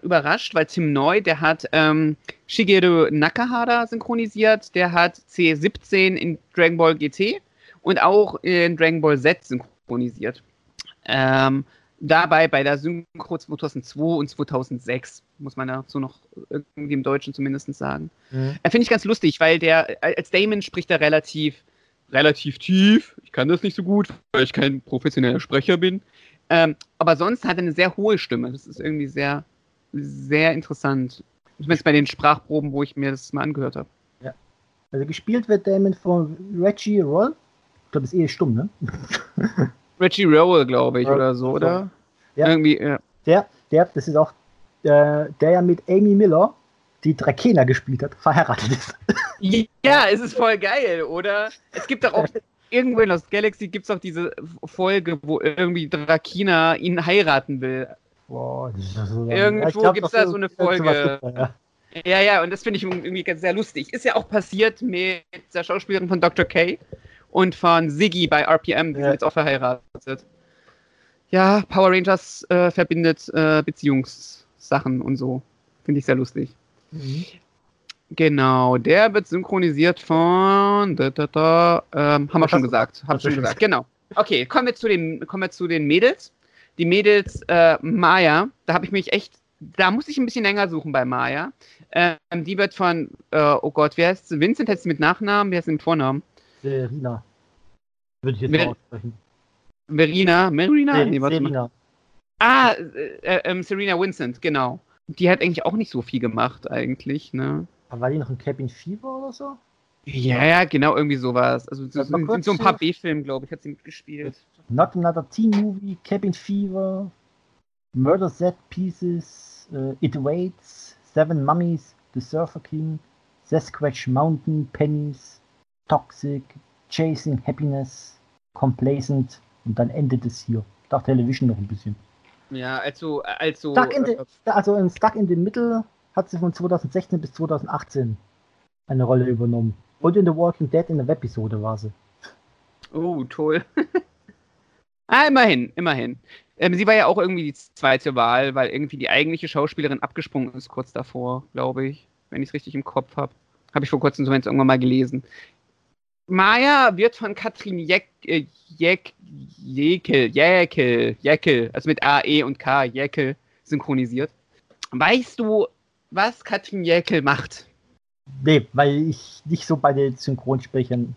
überrascht, weil Tim Neu, der hat ähm, Shigeru Nakahara synchronisiert, der hat C17 in Dragon Ball GT und auch in Dragon Ball Z synchronisiert. Ähm, dabei bei der Synchro 2002 und 2006, muss man dazu noch irgendwie im Deutschen zumindest sagen. Mhm. Äh, Finde ich ganz lustig, weil der als Damon spricht er relativ, relativ tief. Ich kann das nicht so gut, weil ich kein professioneller Sprecher bin. Ähm, aber sonst hat er eine sehr hohe Stimme. Das ist irgendwie sehr, sehr interessant. Zumindest bei den Sprachproben, wo ich mir das mal angehört habe. Also gespielt wird Damon von Reggie Roll. Ich glaube, das ist eh stumm, ne? Reggie Rowell, glaube ich, oder so, oder? Ja. Irgendwie, ja. Der, der, das ist auch äh, der ja mit Amy Miller, die Drakena gespielt hat, verheiratet ist. Ja, es ist voll geil, oder? Es gibt doch auch irgendwo in Lost Galaxy gibt es auch diese Folge, wo irgendwie Drakina ihn heiraten will. Boah, das ist ja so Irgendwo gibt's doch da so eine Folge. da, ja. Ja, ja, und das finde ich irgendwie ganz sehr lustig. Ist ja auch passiert mit der Schauspielerin von Dr. K und von Siggy bei RPM, die Ja. sind jetzt auch verheiratet. Ja, Power Rangers äh, verbindet äh, Beziehungssachen und so. Finde ich sehr lustig. Mhm. Genau, der wird synchronisiert von. Da, da, da, ähm, haben wir schon gesagt. Haben schon gesagt, genau. Okay, kommen wir zu den, kommen wir zu den Mädels. Die Mädels äh, Maya, da habe ich mich echt. Da muss ich ein bisschen länger suchen bei Maya. Ähm, die wird von, äh, oh Gott, wer heißt sie? Vincent heißt sie mit Nachnamen, wer ist sie mit Vornamen? Serena. Würde ich jetzt Mer- mal aussprechen. Verena? Marina? Se- Nee, warte mal. Serena. Ah, äh, äh, Serena Vincent, genau. Die hat eigentlich auch nicht so viel gemacht, eigentlich, ne? Aber war die noch in Cabin Fever oder so? Ja, ja, genau, irgendwie sowas. Also so, in, kurz so ein paar. B-Filmen, glaube ich, hat sie mitgespielt. Not Another Teen Movie, Cabin Fever, Murder Set Pieces, äh, It Waits, Seven Mummies, The Surfer King, Sasquatch Mountain, Pennies, Toxic, Chasing Happiness, Complacent und dann endet es hier. Dark Television noch ein bisschen. Ja, also, also. Stuck in the, äh, also in Stuck in the Middle hat sie von 2016 bis 2018 eine Rolle übernommen. Und in The Walking Dead in der Webisode war sie. oh, toll. ah, immerhin, immerhin. Ähm, sie war ja auch irgendwie die zweite Wahl, weil irgendwie die eigentliche Schauspielerin abgesprungen ist kurz davor, glaube ich, wenn ich es richtig im Kopf habe. Habe ich vor kurzem zumindest irgendwann mal gelesen. Maya wird von Katrin Jeck, äh, Jeck, Jekel, Jekel, Jekel, also mit A, E und K, Jekel, synchronisiert. Weißt du, was Katrin Jekel macht? Nee, weil ich nicht so bei den Synchronsprechern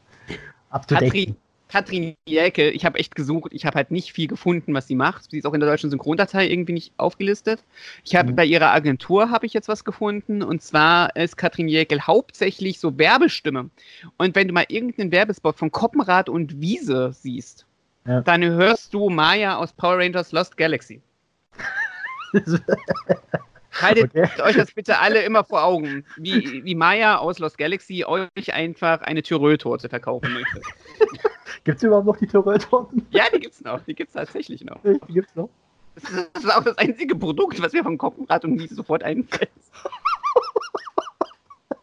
up to date bin. Katrin, Jäcke, ich habe echt gesucht, ich habe halt nicht viel gefunden, was sie macht. Sie ist auch in der deutschen Synchrondatei irgendwie nicht aufgelistet. Ich habe Mhm. bei ihrer Agentur habe ich jetzt was gefunden und zwar ist Katrin Jäckel hauptsächlich so Werbestimme. Und wenn du mal irgendeinen Werbespot von Koppenrad und Wiese siehst, Ja. dann hörst du Maya aus Power Rangers Lost Galaxy. Haltet Okay. euch das bitte alle immer vor Augen, wie, wie Maya aus Lost Galaxy euch einfach eine Tyrö-Torte verkaufen möchte. Gibt es überhaupt noch die Torötorten? Ja, die gibt's noch. Die gibt's tatsächlich noch. Die gibt's noch. Das ist, das ist auch das einzige Produkt, was mir vom Kopfrad und Wiese sofort einfällt.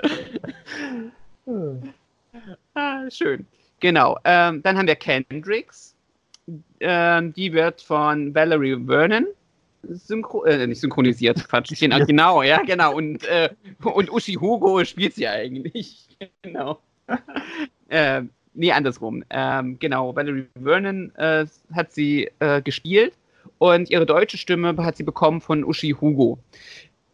Ah, schön. Genau. Ähm, dann haben wir Kendricks. Ähm, die wird von Valerie Vernon synchro äh, nicht synchronisiert. Quatsch. Genau, Gespielt. genau, ja, genau. Und, äh, und Uschi Hugo spielt sie eigentlich. genau. ähm, nee, andersrum. Ähm, genau, Valerie Vernon äh, hat sie äh, gespielt und ihre deutsche Stimme hat sie bekommen von Uschi Hugo.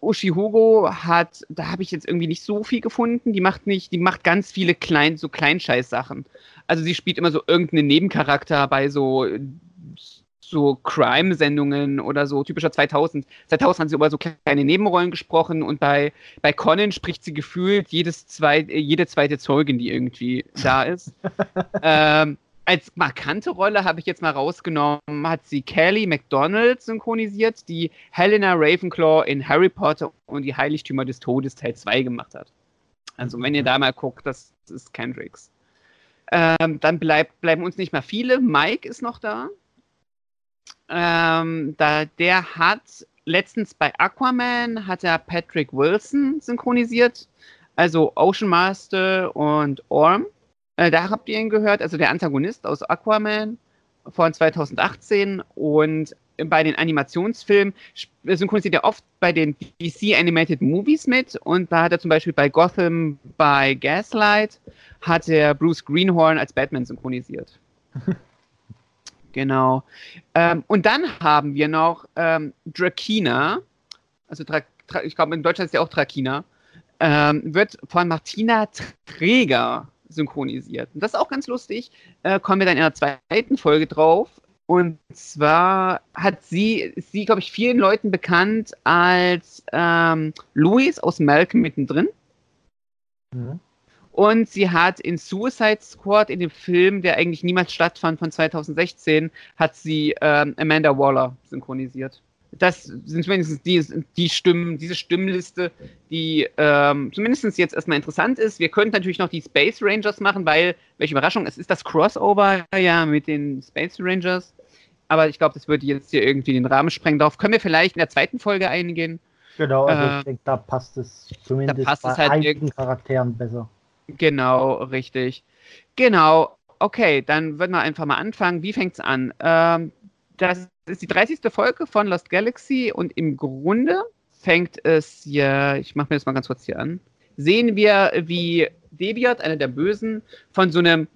Uschi Hugo hat, da habe ich jetzt irgendwie nicht so viel gefunden. Die macht nicht, die macht ganz viele klein, so Kleinscheiß-Sachen. Also sie spielt immer so irgendeinen Nebencharakter bei so, so Crime-Sendungen oder so, typischer 2000. 2000 hat sie über so kleine Nebenrollen gesprochen und bei, bei Conan spricht sie gefühlt jedes zwei, äh, jede zweite Zeugin, die irgendwie da ist. ähm, als markante Rolle habe ich jetzt mal rausgenommen, hat sie Kelly MacDonald synchronisiert, die Helena Ravenclaw in Harry Potter und die Heiligtümer des Todes Teil 2 gemacht hat. Also wenn ihr da mal guckt, das ist Kendricks. Ähm, dann bleibt, bleiben uns nicht mehr viele. Mike ist noch da. Ähm, da der hat letztens bei Aquaman hat er Patrick Wilson synchronisiert, also Ocean Master und Orm. Äh, da habt ihr ihn gehört, also der Antagonist aus Aquaman von 2018 und bei den Animationsfilmen synchronisiert er oft bei den DC Animated Movies mit und da hat er zum Beispiel bei Gotham bei Gaslight hat er Bruce Greenhorn als Batman synchronisiert. genau. Ähm, und dann haben wir noch ähm, Drakina, also Dra Dra ich glaube in Deutschland ist ja auch Drakina, ähm, wird von Martina Träger synchronisiert. Und das ist auch ganz lustig. Äh, kommen wir dann in der zweiten Folge drauf. Und zwar hat sie, sie, glaube ich, vielen Leuten bekannt als ähm, Louis aus Malcolm mittendrin. Mhm. Und sie hat in Suicide Squad, in dem Film, der eigentlich niemals stattfand von 2016, hat sie ähm, Amanda Waller synchronisiert das sind zumindest die, die Stimmen, diese Stimmliste, die ähm, zumindest jetzt erstmal interessant ist. Wir könnten natürlich noch die Space Rangers machen, weil, welche Überraschung, es ist das Crossover ja mit den Space Rangers. Aber ich glaube, das würde jetzt hier irgendwie den Rahmen sprengen. Darauf können wir vielleicht in der zweiten Folge eingehen. Genau, also äh, ich denke, da passt es zumindest passt bei es halt einigen Charakteren besser. Genau, richtig. Genau, okay, dann würden wir einfach mal anfangen. Wie fängt es an? Ähm, das ist die 30. Folge von Lost Galaxy und im Grunde fängt es ja, ich mache mir das mal ganz kurz hier an, sehen wir, wie Deviat, einer der Bösen, von so einem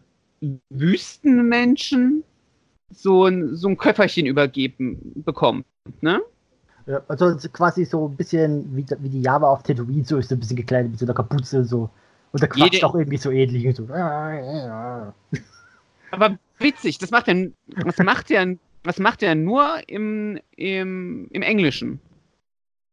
Wüstenmenschen so ein, so ein Köfferchen übergeben bekommt, ne? Ja, also quasi so ein bisschen wie, wie die Java auf Tatooine, so ist so ein bisschen gekleidet mit so einer Kapuze so. Und der quatscht Jede... auch irgendwie so ähnlich. So. Aber witzig, das macht ja, das macht ja was macht er nur im, im, im Englischen?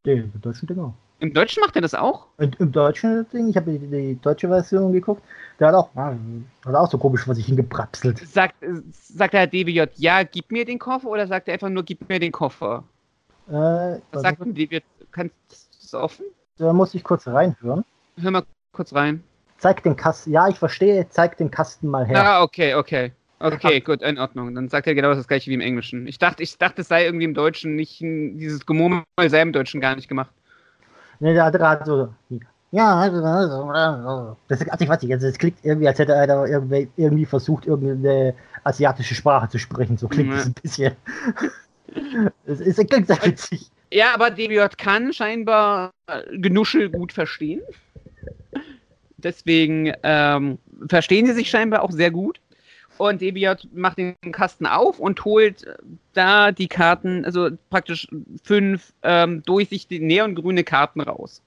Den deutschen Ding auch. Im Deutschen macht er das auch? Und Im deutschen Ding, ich habe die, die, deutsche Version geguckt, der hat auch, hat auch so komisch vor sich hingebrapselt. Sagt, sagt der DBJ, ja, gib mir den Koffer oder sagt er einfach nur, gib mir den Koffer? Äh, was sagt ein DBJ? Kannst du das offen? Da muss ich kurz reinhören. Hör mal kurz rein. Zeig den Kasten, ja, ich verstehe, zeig den Kasten mal her. Ah, okay, okay. Okay, gut, in Ordnung. Dann sagt er genau das gleiche wie im Englischen. Ich dachte, ich dachte, es sei irgendwie im Deutschen nicht, dieses Gemurmel sei im Deutschen gar nicht gemacht. Ne, der hat so, ja, also, also, das ist artig, also es klingt irgendwie, als hätte er irgendwie, irgendwie versucht, irgendeine asiatische Sprache zu sprechen. So klingt es ja. ein bisschen. Es, es klingt sehr witzig. Ja, aber DBJ kann scheinbar Genuschel gut verstehen. Deswegen ähm, verstehen sie sich scheinbar auch sehr gut. Und Debiot macht den Kasten auf und holt da die Karten, also praktisch fünf ähm, durchsichtige neongrüne Karten raus.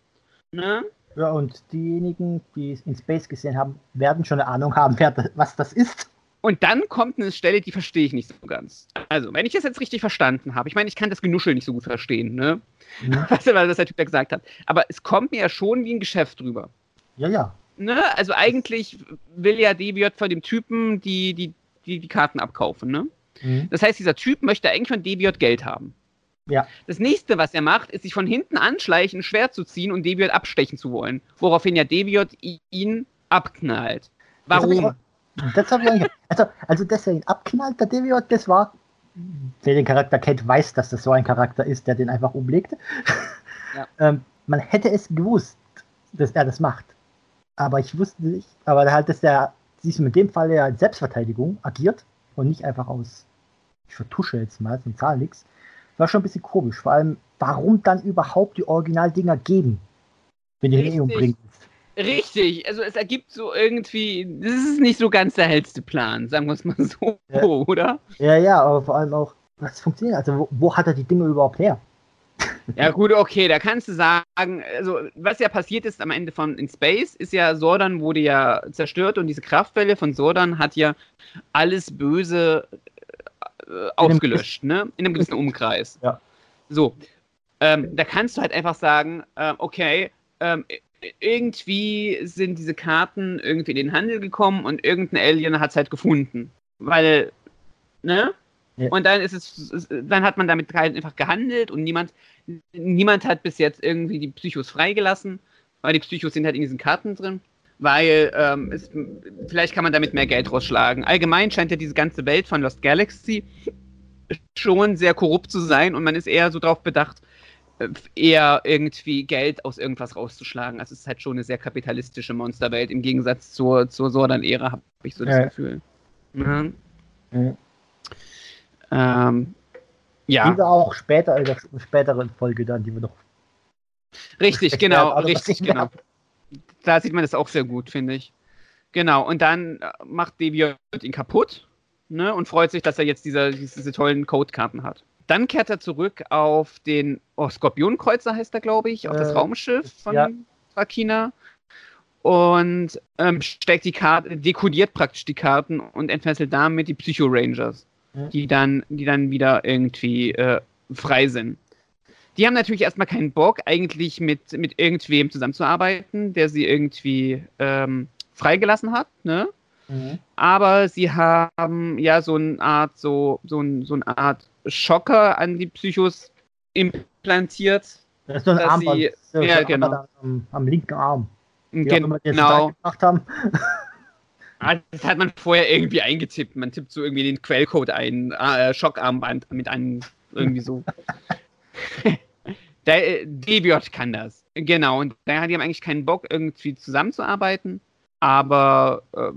Ne? Ja, und diejenigen, die es in Space gesehen haben, werden schon eine Ahnung haben, wer, was das ist. Und dann kommt eine Stelle, die verstehe ich nicht so ganz. Also, wenn ich das jetzt richtig verstanden habe, ich meine, ich kann das Genuschel nicht so gut verstehen, ne? Mhm. Was, was der Typ da gesagt hat. Aber es kommt mir ja schon wie ein Geschäft drüber. Ja, ja ne, also eigentlich will ja DBJ von dem Typen die, die, die, die Karten abkaufen, ne? Mhm. Das heißt, dieser Typ möchte eigentlich von DBJ Geld haben. Ja. Das nächste, was er macht, ist sich von hinten anschleichen, ein Schwert zu ziehen und DBJ abstechen zu wollen. Woraufhin ja DBJ ihn abknallt. Warum? Das habe ich, auch, also, also, dass er ihn abknallt, der DBJ, das war. Wer den Charakter kennt, weiß, dass das so ein Charakter ist, der den einfach umlegt. Ja. ähm, man hätte es gewusst, dass er das macht. Aber ich wusste nicht, aber halt, dass der, siehst du, mit dem Fall ja Selbstverteidigung agiert und nicht einfach aus, ich vertusche jetzt mal, sind Zahlen nichts, war schon ein bisschen komisch. Vor allem, warum dann überhaupt die Originaldinger geben, wenn die ihn eh umbringen Richtig, also es ergibt so irgendwie, das ist nicht so ganz der hellste Plan, sagen wir es mal so, ja. oder? Ja, ja, aber vor allem auch, was funktioniert, also wo, wo hat er die Dinge überhaupt her? Ja, gut, okay, da kannst du sagen, also was ja passiert ist am Ende von In Space, ist ja, Sordan wurde ja zerstört und diese Kraftwelle von Sordan hat ja alles Böse äh, ausgelöscht, ne? In einem gewissen Umkreis. Ja. So. Ähm, da kannst du halt einfach sagen, äh, okay, ähm, irgendwie sind diese Karten irgendwie in den Handel gekommen und irgendein Alien hat es halt gefunden. Weil, ne? Ja. Und dann ist es, dann hat man damit halt einfach gehandelt und niemand, niemand hat bis jetzt irgendwie die Psychos freigelassen, weil die Psychos sind halt in diesen Karten drin. Weil ähm, es, vielleicht kann man damit mehr Geld rausschlagen. Allgemein scheint ja diese ganze Welt von Lost Galaxy schon sehr korrupt zu sein und man ist eher so darauf bedacht, äh, eher irgendwie Geld aus irgendwas rauszuschlagen. Also es ist halt schon eine sehr kapitalistische Monsterwelt im Gegensatz zur, zur Sordan-Ära, habe ich so das Ja. Gefühl. Mhm. Ja. Ähm, ja, Diese auch später, in der späteren Folge dann, die wir noch. richtig, genau, also, richtig, ich genau. Da sieht man das auch sehr gut, finde ich. Genau, und dann äh, macht Deviant ihn kaputt ne, und freut sich, dass er jetzt diese, diese tollen Codekarten hat. Dann kehrt er zurück auf den oh, Skorpionkreuzer, heißt er, glaube ich, auf das Äh, Raumschiff von ja. Trakina und ähm, steckt die Karte, dekodiert praktisch die Karten und entfesselt damit die Psycho Die dann, die dann wieder irgendwie äh, frei sind. Die haben natürlich erstmal keinen Bock, eigentlich mit, mit irgendwem zusammenzuarbeiten, der sie irgendwie ähm, freigelassen hat, ne? Mhm. Aber sie haben ja so eine Art, so, so, ein, so eine Art Schocker an die Psychos implantiert. Das ist so ein Dass Armband. sie- so ja, ein genau. Am, am linken Arm. Wie auch immer die Genau. haben. Ah, Das hat man vorher irgendwie eingetippt. Man tippt so irgendwie den Quellcode ein, äh, Schockarmband mit einem, irgendwie so. Der äh, Deviot kann das. Genau, und daher die haben eigentlich keinen Bock, irgendwie zusammenzuarbeiten, aber äh,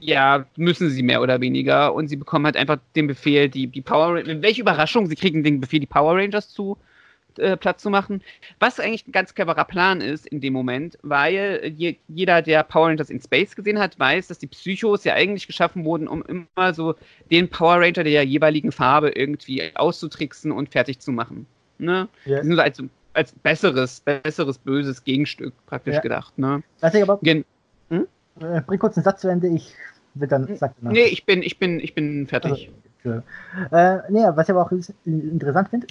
ja, müssen sie mehr oder weniger. Und sie bekommen halt einfach den Befehl, die, die Power Rangers, welche Überraschung, sie kriegen den Befehl, die Power Rangers zu äh, Platz zu machen. Was eigentlich ein ganz cleverer Plan ist in dem Moment, weil je, jeder, der Power Rangers in Space gesehen hat, weiß, dass die Psychos ja eigentlich geschaffen wurden, um immer so den Power Ranger der jeweiligen Farbe irgendwie auszutricksen und fertig zu machen. Ne? Sind so als, als besseres, besseres, böses Gegenstück praktisch Ja. gedacht. Ne? Weiß ich aber, Gen äh, bring kurz einen Satz zu Ende, ich will dann, sag danach. nee, ich bin, ich bin, ich bin fertig. Äh, nee, was ich aber auch interessant finde,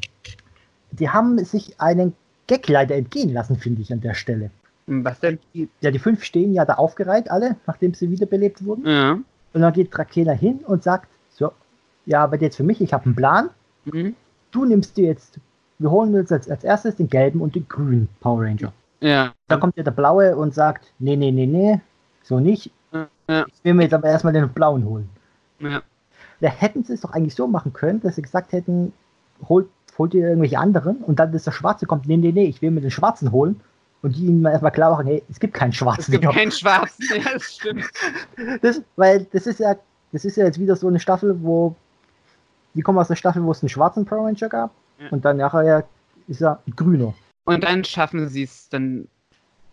die haben sich einen Gag leider entgehen lassen, finde ich, an der Stelle. Hm, Was denn? Die, ja, die fünf stehen ja da aufgereiht, alle, nachdem sie wiederbelebt wurden. Ja. Und dann geht Drakela hin und sagt, so, ja, aber jetzt für mich, ich habe einen Plan. Mhm. Du nimmst dir jetzt, wir holen uns als, als erstes den gelben und den grünen Power Ranger. Ja. Dann kommt ja der blaue und sagt, nee, nee, nee, nee, so nicht. Ja. Ich will mir jetzt aber erstmal den blauen holen. Ja. Da hätten sie es doch eigentlich so machen können, dass sie gesagt hätten, holt, holt ihr irgendwelche anderen und dann ist der Schwarze kommt, nee, nee, nee, ich will mir den Schwarzen holen und die ihnen mal erstmal klar machen, hey, es gibt keinen Es Schwarzen. gibt mehr. keinen Schwarzen. Ja, das stimmt. Das, weil das ist ja, das ist ja jetzt wieder so eine Staffel, wo die kommen aus einer Staffel, wo es einen schwarzen Power Ranger gab Ja. und dann nachher ja, ist er grüner. Und dann schaffen sie es dann.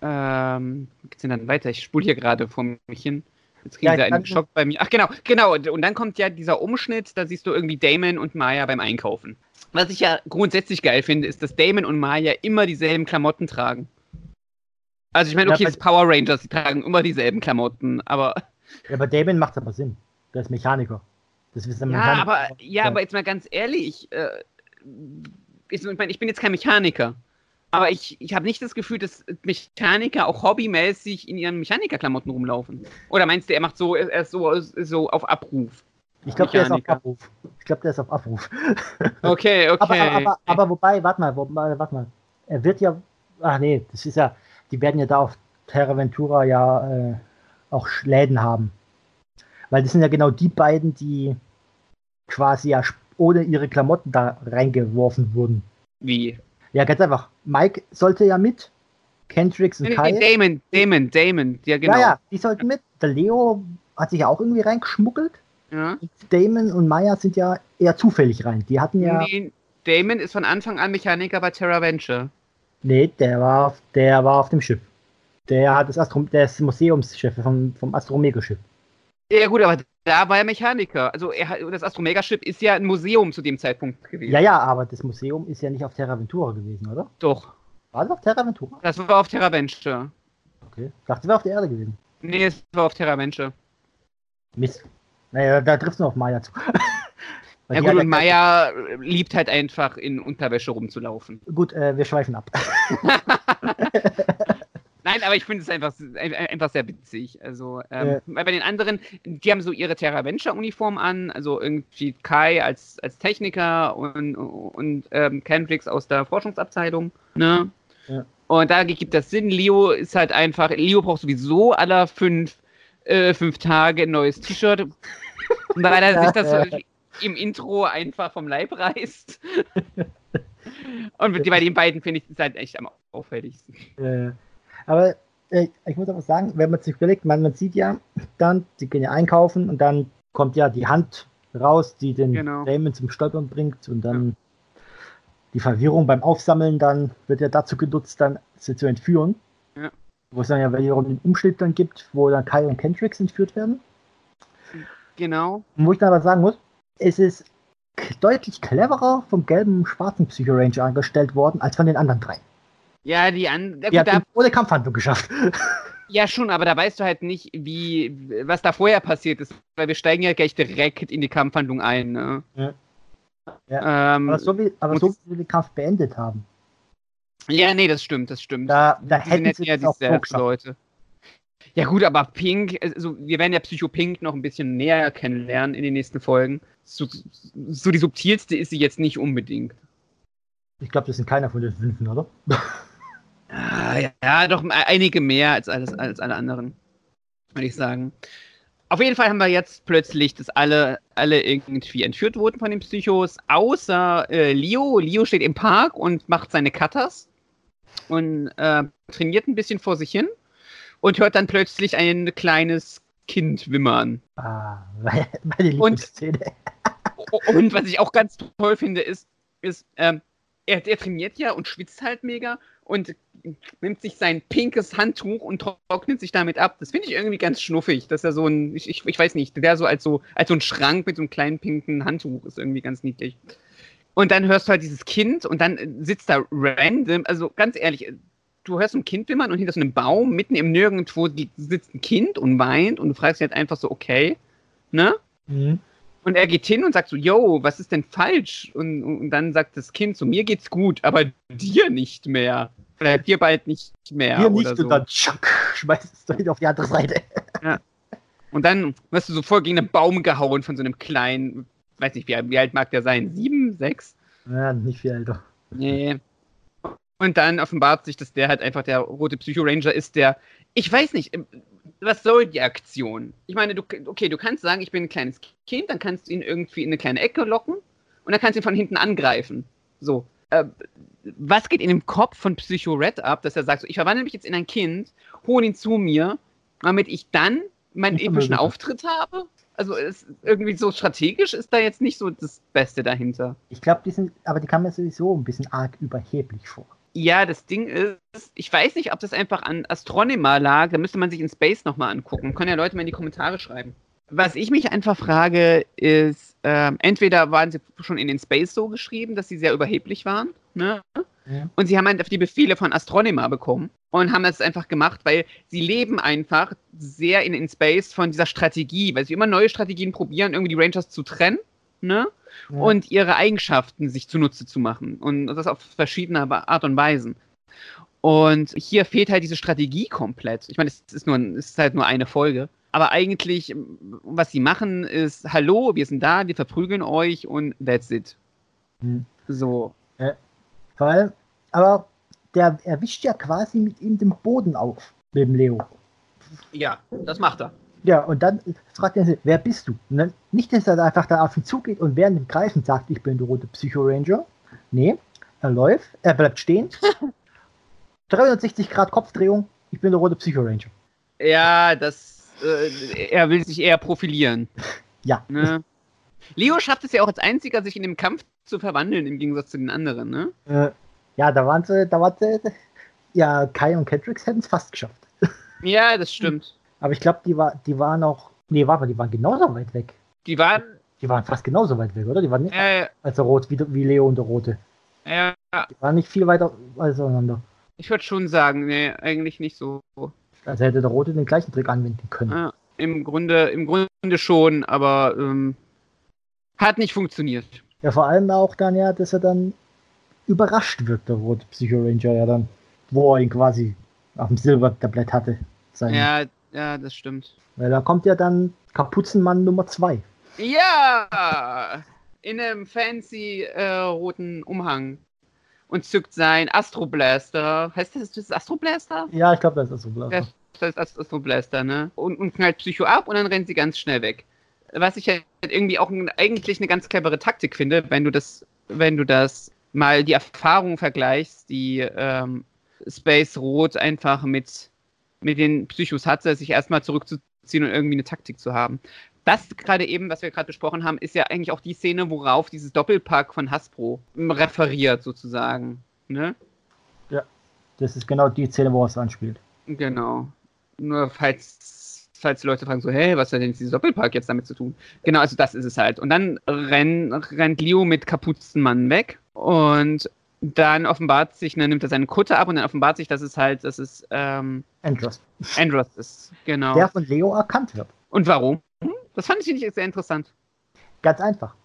Ähm, geht's denn dann weiter? Ich spule hier gerade vor mich hin. Jetzt kriegen Ja, sie einen Schock bei mir. Ach genau, genau. Und dann kommt ja dieser Umschnitt, da siehst du irgendwie Damon und Maya beim Einkaufen. Was ich ja grundsätzlich geil finde, ist, dass Damon und Maya immer dieselben Klamotten tragen. Also ich meine, Ja, okay, das ist Power Rangers, die tragen immer dieselben Klamotten, aber Ja, bei Damon macht es aber Sinn. Der ist Mechaniker. Das ist der ja, Mechaniker. aber ja, aber jetzt mal ganz ehrlich, äh, ich, ich meine, ich bin jetzt kein Mechaniker, aber ich, ich habe nicht das Gefühl, dass Mechaniker auch hobbymäßig in ihren Mechanikerklamotten rumlaufen. Oder meinst du, er macht so, er ist so, so auf Abruf? Ich glaube, der ist auf. Abruf. Ich glaube, der ist auf Abruf. Okay, okay. Aber, aber, aber, aber wobei, warte mal, wobei, warte mal. Er wird ja, ach nee, das ist ja, die werden ja da auf Terra Ventura ja äh, auch Läden haben. Weil das sind ja genau die beiden, die quasi ja ohne ihre Klamotten da reingeworfen wurden. Wie? Ja, ganz einfach. Mike sollte ja mit. Kendricks und Nee, Kai. nee, Damon, Damon, Damon, ja genau. Ja, ja, die sollten mit. Der Leo hat sich ja auch irgendwie reingeschmuggelt. Ja. Damon und Maya sind ja eher zufällig rein. Die hatten ja. Nee, Damon ist von Anfang an Mechaniker bei Terra Venture. Nee, der war, auf- der war auf dem Schiff. Der hat das Astro der ist Museumschef vom, vom Astromega-Schiff. Ja gut, aber da war er Mechaniker. Also er, das Astromega-Schiff ist ja ein Museum zu dem Zeitpunkt gewesen. Ja, ja, aber das Museum ist ja nicht auf Terra Ventura gewesen, oder? Doch. War das auf Terra Ventura? Das war auf Terra Venture. Okay. Ich dachte, es wäre auf der Erde gewesen. Nee, es war auf Terra Venture. Mist. Naja, da triffst du auf Maya zu. Ja gut, und Maya liebt halt einfach in Unterwäsche rumzulaufen. Gut, äh, wir schweifen ab. Nein, aber ich finde es einfach, ein- einfach sehr witzig. Also, ähm, Ja. weil bei den anderen, die haben so ihre Terra Venture-Uniform an, also irgendwie Kai als, als Techniker und, und ähm, Kendricks aus der Forschungsabteilung. Ne? Ja. Und da gibt das Sinn. Leo ist halt einfach, Leo braucht sowieso aller fünf, äh, fünf Tage ein neues T-Shirt. weil er sich das so im Intro einfach vom Leib reißt. Und bei den beiden finde ich es halt echt am auffälligsten. Äh, aber äh, ich muss aber sagen, wenn man sich überlegt, man, man sieht ja dann, sie gehen ja einkaufen und dann kommt ja die Hand raus, die den Genau. Damon zum Stolpern bringt und dann die Verwirrung beim Aufsammeln, dann wird ja dazu genutzt, dann sie zu entführen. Ja. Wo es dann ja wiederum den Umschnitt dann gibt, wo dann Kai und Kendricks entführt werden. Genau. Und wo ich dann aber sagen muss, es ist deutlich cleverer vom gelben und schwarzen Psycho Ranger angestellt worden, als von den anderen drei. Ja, die an. Ja, Die gut, da, ohne Kampfhandlung geschafft. ja, schon, aber da weißt du halt nicht, wie, was da vorher passiert ist, weil wir steigen ja gleich direkt in die Kampfhandlung ein. Ne? Ja. Ähm, aber so wie, aber so wie wir den Kampf beendet haben, ja, nee, das stimmt, das stimmt. da, da Die hätten sie ja geschafft. Leute. Ja gut, aber Pink, also wir werden ja Psycho Pink noch ein bisschen näher kennenlernen in den nächsten Folgen. So, so die subtilste ist sie jetzt nicht unbedingt. Ich glaube, das sind keiner von den fünf, oder? Ah, ja, ja, doch einige mehr als, alles, als alle anderen, würde ich sagen. Auf jeden Fall haben wir jetzt plötzlich, dass alle, alle irgendwie entführt wurden von den Psychos, außer äh, Leo. Leo steht im Park und macht seine Cutters und äh, trainiert ein bisschen vor sich hin und hört dann plötzlich ein kleines Kind wimmern. Ah, meine Lieblingsszene. Und was ich auch ganz toll finde, ist, ist ähm, er, er trainiert ja und schwitzt halt mega und nimmt sich sein pinkes Handtuch und trocknet sich damit ab. Das finde ich irgendwie ganz schnuffig, dass er so ein, ich, ich, ich weiß nicht, der so als so als so ein Schrank mit so einem kleinen pinken Handtuch ist irgendwie ganz niedlich. Und dann hörst du halt dieses Kind und dann äh, sitzt da random, also ganz ehrlich, du hörst ein Kind wimmern und hinter so einem Baum mitten im Nirgendwo sitzt ein Kind und weint und du fragst dich halt einfach so, okay, ne? Mhm. Und er geht hin und sagt so, yo, was ist denn falsch? Und, und dann sagt das Kind so, mir geht's gut, aber dir nicht mehr. Oder dir bald nicht mehr. Hier nicht so. und dann tschack, schmeißt es doch auf die andere Seite. Und dann wirst du so voll gegen einen Baum gehauen von so einem kleinen, weiß nicht, wie, wie alt mag der sein? Sieben, sechs? Ja, nicht viel älter. Nee. Und dann offenbart sich, dass der halt einfach der rote Psycho-Ranger ist, der, ich weiß nicht, ähm, was soll die Aktion? Ich meine, du, okay, du kannst sagen, ich bin ein kleines Kind, dann kannst du ihn irgendwie in eine kleine Ecke locken und dann kannst du ihn von hinten angreifen. So. Äh, was geht in dem Kopf von Psycho Red ab, dass er sagt, so, ich verwandle mich jetzt in ein Kind, hole ihn zu mir, damit ich dann meinen epischen. Auftritt habe? Also ist irgendwie so strategisch ist da jetzt nicht so das Beste dahinter. Ich glaube, die sind, aber die kamen mir sowieso ein bisschen arg überheblich vor. Ja, das Ding ist, ich weiß nicht, ob das einfach an Astronema lag. Da müsste man sich in Space nochmal angucken. Können ja Leute mal in die Kommentare schreiben. Was ich mich einfach frage, ist, ähm, entweder waren sie schon in den Space so geschrieben, dass sie sehr überheblich waren, ne? Ja. Und sie haben einfach die Befehle von Astronema bekommen und haben das einfach gemacht, weil sie leben einfach sehr in, in Space von dieser Strategie, weil sie immer neue Strategien probieren, irgendwie die Rangers zu trennen, ne? Ja. und ihre Eigenschaften sich zunutze zu machen. Und das auf verschiedene Art und Weisen. Und hier fehlt halt diese Strategie komplett. Ich meine, es ist, nur, es ist halt nur eine Folge. Aber eigentlich, was sie machen, ist: Hallo, wir sind da, wir verprügeln euch und that's it. Hm. So. Vor allem, aber der erwischt ja quasi mit ihm den Boden auf, mit dem Leo. Ja, das macht er. Ja, und dann fragt er sich, wer bist du? Und dann, nicht, dass er einfach da auf ihn zugeht und während dem Greifen sagt, ich bin der rote Psycho-Ranger. Nee, er läuft, er bleibt stehen. 360 Grad Kopfdrehung, ich bin der rote Psycho-Ranger. Ja, das. Äh, er will sich eher profilieren. Ja, Ne? Leo schafft es ja auch als einziger, sich in dem Kampf zu verwandeln, im Gegensatz zu den anderen, ne? äh, ja, da waren sie, da waren sie, ja, Kai und Kendricks hätten es fast geschafft. Ja, das stimmt. Aber ich glaube, die, war, die waren auch, nee, warte die waren genauso weit weg. Die waren. Die waren fast genauso weit weg, oder? Die waren nicht Äh, als der Rot, wie, wie Leo und der Rote. ja, Die waren nicht viel weiter auseinander. Ich würde schon sagen, nee, eigentlich nicht so. Also hätte der Rote den gleichen Trick anwenden können. Ah, Im Grunde, im Grunde schon, aber ähm, hat nicht funktioniert. Ja, vor allem auch dann ja, dass er dann überrascht wird, der rote Psycho Ranger ja dann. Wo er ihn quasi auf dem Silbertablett hatte. Sein, Ja, ja, das stimmt. Weil da kommt ja dann Kapuzenmann Nummer 2. Ja! In einem fancy äh, roten Umhang. Und zückt sein Astroblaster. Heißt das, das Astroblaster? Ja, ich glaube, das ist so. Ja, das ist Astroblaster, ne? Und, und knallt Psycho ab und dann rennt sie ganz schnell weg. Was ich halt irgendwie auch eigentlich eine ganz clevere Taktik finde, wenn du das, wenn du das mal die Erfahrung vergleichst, die ähm, Space Rot einfach mit, mit den Psychos hatte, sich erstmal zurückzuziehen und irgendwie eine Taktik zu haben. Das gerade eben, was wir gerade besprochen haben, ist ja eigentlich auch die Szene, worauf dieses Doppelpack von Hasbro referiert, sozusagen. Ne? Das ist genau die Szene, wo es anspielt. Genau. Nur falls, falls die Leute fragen, so, hey, was hat denn dieser Doppelpark jetzt damit zu tun? Genau, also das ist es halt. Und dann renn, rennt Leo mit Kapuzenmann weg und dann offenbart sich, dann nimmt er seine Kutte ab und dann offenbart sich, dass es halt, dass es ähm, Andros. Andros ist. Genau. Der von Leo erkannt wird. Und warum? Das fand ich nicht sehr interessant. Ganz einfach.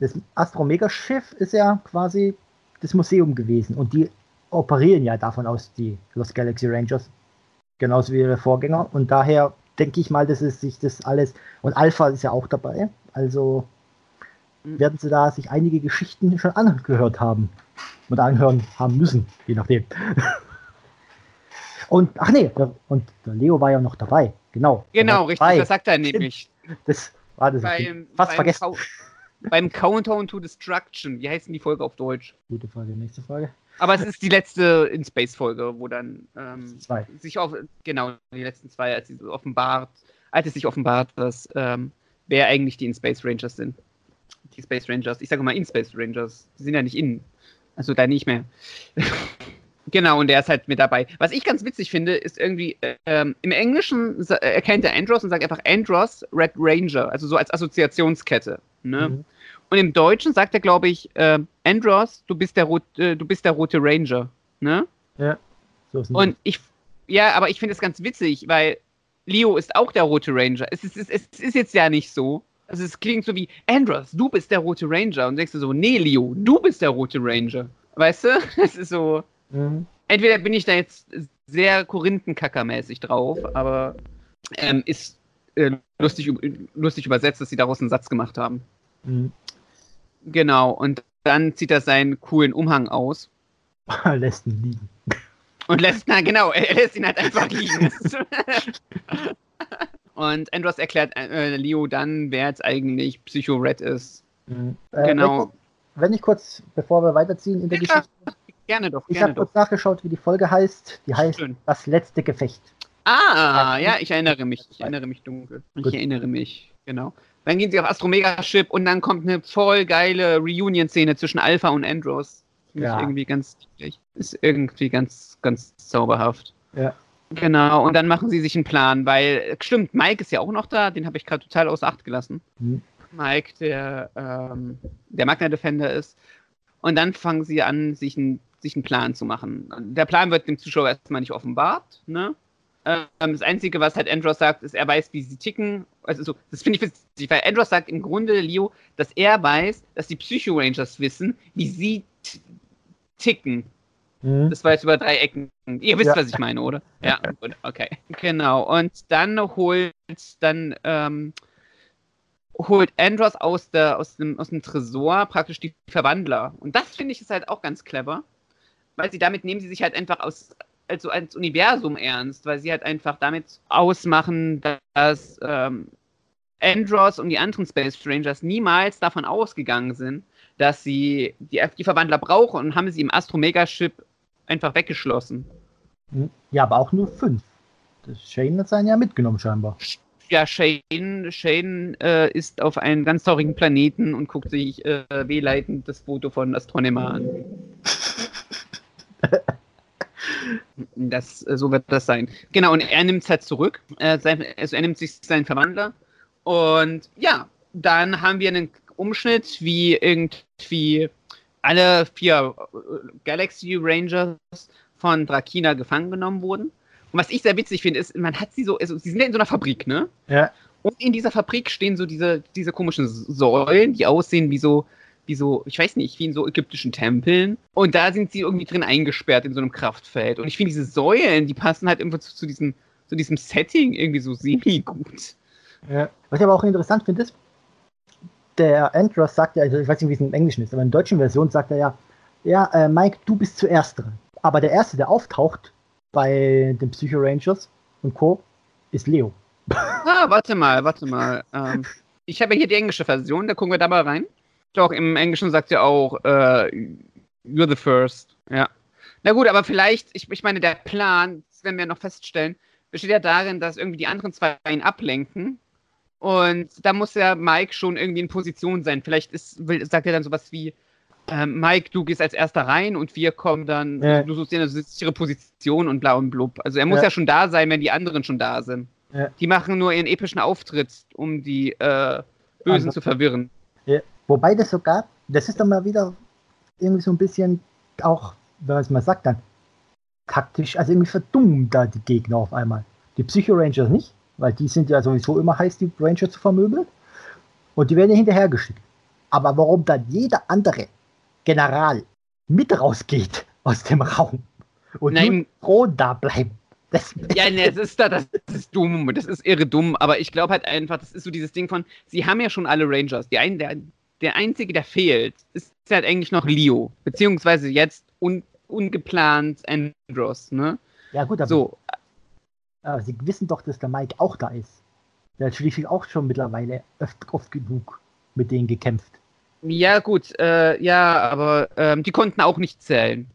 Das Astromega-Schiff ist ja quasi das Museum gewesen und die operieren ja davon aus, die Lost Galaxy Rangers. Genauso wie ihre Vorgänger. Und daher denke ich mal, dass es sich das alles. Und Alpha ist ja auch dabei. Also Mhm. werden sie da sich einige Geschichten schon angehört haben. Oder anhören haben müssen, je nachdem. Und, ach nee, und der Leo war ja noch dabei. Genau. Genau, richtig, dabei. das sagt er nämlich. Das war das. Beim, Fast beim, vergessen. Cou- beim Countdown to Destruction. Wie heißt denn die Folge auf Deutsch? Gute Frage, nächste Frage. Aber es ist die letzte In-Space-Folge, wo dann ähm, Zwei. sich auf, genau, die letzten zwei, als sie so offenbart, als es sich offenbart, dass, ähm, wer eigentlich die In-Space Rangers sind. Die Space Rangers, ich sage mal In-Space Rangers, die sind ja nicht in, also da nicht mehr. Genau, und der ist halt mit dabei. Was ich ganz witzig finde, ist irgendwie, ähm, im Englischen erkennt er Andros und sagt einfach Andros Red Ranger, also so als Assoziationskette. Ne? Mhm. Und im Deutschen sagt er, glaube ich, äh, Andros, du bist der, rot, äh, du bist der rote Ranger. Ne? So ist Und ich, ja, aber ich finde es ganz witzig, weil Leo ist auch der rote Ranger. Es ist, es, es ist jetzt ja nicht so. Also es klingt so wie, Andros, du bist der rote Ranger. Und denkst du so, nee, Leo, du bist der rote Ranger. Weißt du? Es ist so, Mhm. entweder bin ich da jetzt sehr Korinthenkackermäßig drauf, aber ähm, ist äh, lustig, lustig übersetzt, dass sie daraus einen Satz gemacht haben. Mhm. Genau, und dann zieht er seinen coolen Umhang aus Lässt ihn liegen. und lässt, na genau, er lässt ihn halt einfach liegen. und Andros erklärt äh, Leo dann, wer jetzt eigentlich Psycho Red ist. Mhm. Äh, Genau. Wenn, wenn ich kurz, bevor wir weiterziehen in der Ja. Geschichte, Gerne doch, ich habe kurz nachgeschaut, wie die Folge heißt. Die heißt Schön. Das letzte Gefecht. Ah, ja, ich erinnere mich. Ich erinnere mich dunkel. Ich Gut. erinnere mich, genau. Dann gehen sie auf Astromega-Ship und dann kommt eine voll geile Reunion-Szene zwischen Alpha und Andros. Ja. irgendwie ganz. Ist irgendwie ganz, ganz zauberhaft. Ja. Genau, und dann machen sie sich einen Plan, weil, stimmt, Mike ist ja auch noch da, den habe ich gerade total außer Acht gelassen. Mhm. Mike, der, ähm, der Magna Defender ist. Und dann fangen sie an, sich, ein, sich einen Plan zu machen. Der Plan wird dem Zuschauer erstmal nicht offenbart, ne? Ähm, das Einzige, was halt Andros sagt, ist, er weiß, wie sie ticken. Also so, das finde ich witzig, weil Andros sagt im Grunde, Leo, dass er weiß, dass die Psycho Rangers wissen, wie sie ticken. Mhm. Das war jetzt über drei Ecken. Ihr wisst, Ja. was ich meine, oder? Ja, gut, okay. Genau. Und dann holt dann ähm, holt Andros aus, der, aus, dem, aus dem Tresor praktisch die Verwandler. Und das finde ich ist halt auch ganz clever, weil sie damit nehmen sie sich halt einfach aus also als Universum ernst, weil sie halt einfach damit ausmachen, dass ähm, Andros und die anderen Space Rangers niemals davon ausgegangen sind, dass sie die, die Verwandler brauchen und haben sie im Astro-Mega-Ship einfach weggeschlossen. Mhm. Ja, aber auch nur fünf. Das Shane hat seinen ja mitgenommen, scheinbar. Ja, Shane, Shane äh, ist auf einem ganz traurigen Planeten und guckt sich äh, wehleitend das Foto von Astronema an. Das, äh, so wird das sein. Genau, und er nimmt es halt zurück. Äh, also er nimmt sich seinen Verwandler. Und ja, dann haben wir einen Umschnitt, wie irgendwie alle vier äh, Galaxy Rangers von Drakina gefangen genommen wurden. Und was ich sehr witzig finde, ist, man hat sie so, also sie sind ja in so einer Fabrik, ne? Ja. Und in dieser Fabrik stehen so diese, diese komischen Säulen, die aussehen wie so, wie so, ich weiß nicht, wie in so ägyptischen Tempeln. Und da sind sie irgendwie drin eingesperrt in so einem Kraftfeld. Und ich finde, diese Säulen, die passen halt irgendwie zu, zu, diesem, zu diesem Setting irgendwie so semi-gut. Ja. Was ich aber auch interessant finde, ist, der Andros sagt ja, also ich weiß nicht, wie es im Englischen ist, aber in der deutschen Version sagt er ja, ja, äh, Mike, du bist zuerst dran. Aber der Erste, der auftaucht bei den Psycho Rangers und Co., ist Leo. Ah, warte mal, warte mal. Ähm, ich habe ja hier die englische Version, da gucken wir da mal rein. Doch, im Englischen sagt er auch, äh, you're the first. Ja. Na gut, aber vielleicht, ich, ich meine, der Plan, das werden wir noch feststellen, besteht ja darin, dass irgendwie die anderen zwei ihn ablenken. Und da muss ja Mike schon irgendwie in Position sein. Vielleicht ist, will, sagt er dann sowas wie, ähm, Mike, du gehst als erster rein und wir kommen dann, Ja. du suchst dir eine sichere Position und blau und blub. Also er muss Ja. ja. schon da sein, wenn die anderen schon da sind. Ja. Die machen nur ihren epischen Auftritt, um die äh, Bösen Andere- zu verwirren. Wobei das sogar, das ist dann mal wieder irgendwie so ein bisschen auch, wenn man es mal sagt, dann taktisch, also irgendwie verdummen da die Gegner auf einmal. Die Psycho Rangers nicht, weil die sind ja sowieso immer heiß, die Ranger zu vermöbeln. Und die werden ja hinterhergeschickt. Aber warum dann jeder andere General mit rausgeht aus dem Raum und Nein. nur Thron da bleibt, das, Ja, ne, das ist da, das ist dumm, das ist irre dumm, aber ich glaube halt einfach, das ist so dieses Ding von, sie haben ja schon alle Rangers. Die ein, der, der einzige, der fehlt, ist halt eigentlich noch Leo, beziehungsweise jetzt un, ungeplant Andros, ne? ja gut, aber, So, aber sie wissen doch, dass der Mike auch da ist. Der hat schließlich auch schon mittlerweile oft, oft genug mit denen gekämpft. ja gut, äh, ja, aber ähm, die konnten auch nicht zählen.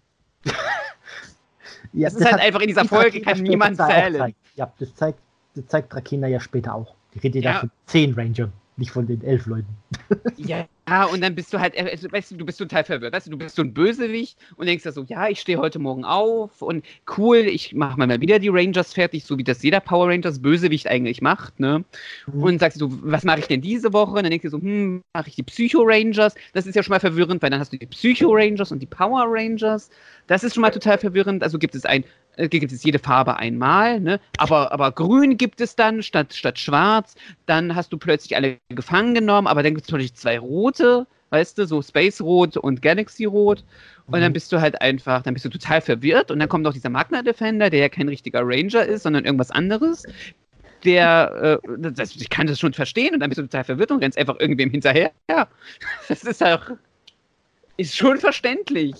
Ja, Das ist halt einfach in dieser die Folge kann niemand zählen. Ja, das zeigt, das zeigt Trakehner ja später auch. Die redet ja von zehn Rangern, nicht von den elf Leuten. Ja, und dann bist du halt, äh, also, weißt du, du bist total verwirrt. Weißt du, du bist so ein Bösewicht und denkst da so, ja, ich stehe heute Morgen auf und cool, ich mache mal wieder die Rangers fertig, so wie das jeder Power Rangers Bösewicht eigentlich macht, ne? Mhm. Und sagst du, was mache ich denn diese Woche? Und dann denkst du so, hm, mache ich die Psycho Rangers? Das ist ja schon mal verwirrend, weil dann hast du die Psycho Rangers und die Power Rangers. Das ist schon mal total verwirrend. Also gibt es ein, gibt es jede Farbe einmal, ne? Aber, aber grün gibt es dann statt, statt schwarz. Dann hast du plötzlich alle gefangen genommen, aber dann gibt es plötzlich zwei rote, weißt du, so Space Rot und Galaxy Rot. Und dann Mhm. bist du halt einfach, dann bist du total verwirrt und dann kommt noch dieser Magna Defender, der ja kein richtiger Ranger ist, sondern irgendwas anderes. Der, äh, das, ich kann das schon verstehen und dann bist du total verwirrt und rennst einfach irgendwem hinterher. Ja, das ist auch, ist schon verständlich.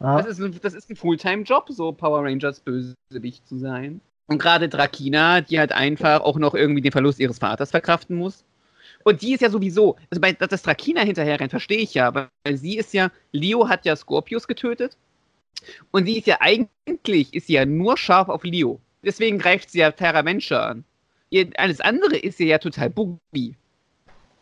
Ah, Das ist ein, das ist ein Fulltime-Job, so Power Rangers Bösewicht zu sein. Und gerade Drakina, die halt einfach auch noch irgendwie den Verlust ihres Vaters verkraften muss. Und die ist ja sowieso, also bei, dass das Drakina hinterher rennt, verstehe ich ja, weil sie ist ja, Leo hat ja Scorpius getötet. Und sie ist ja eigentlich, ist sie ja nur scharf auf Leo. Deswegen greift sie ja Terra Venture an. Ihr, alles andere ist sie ja total buggy.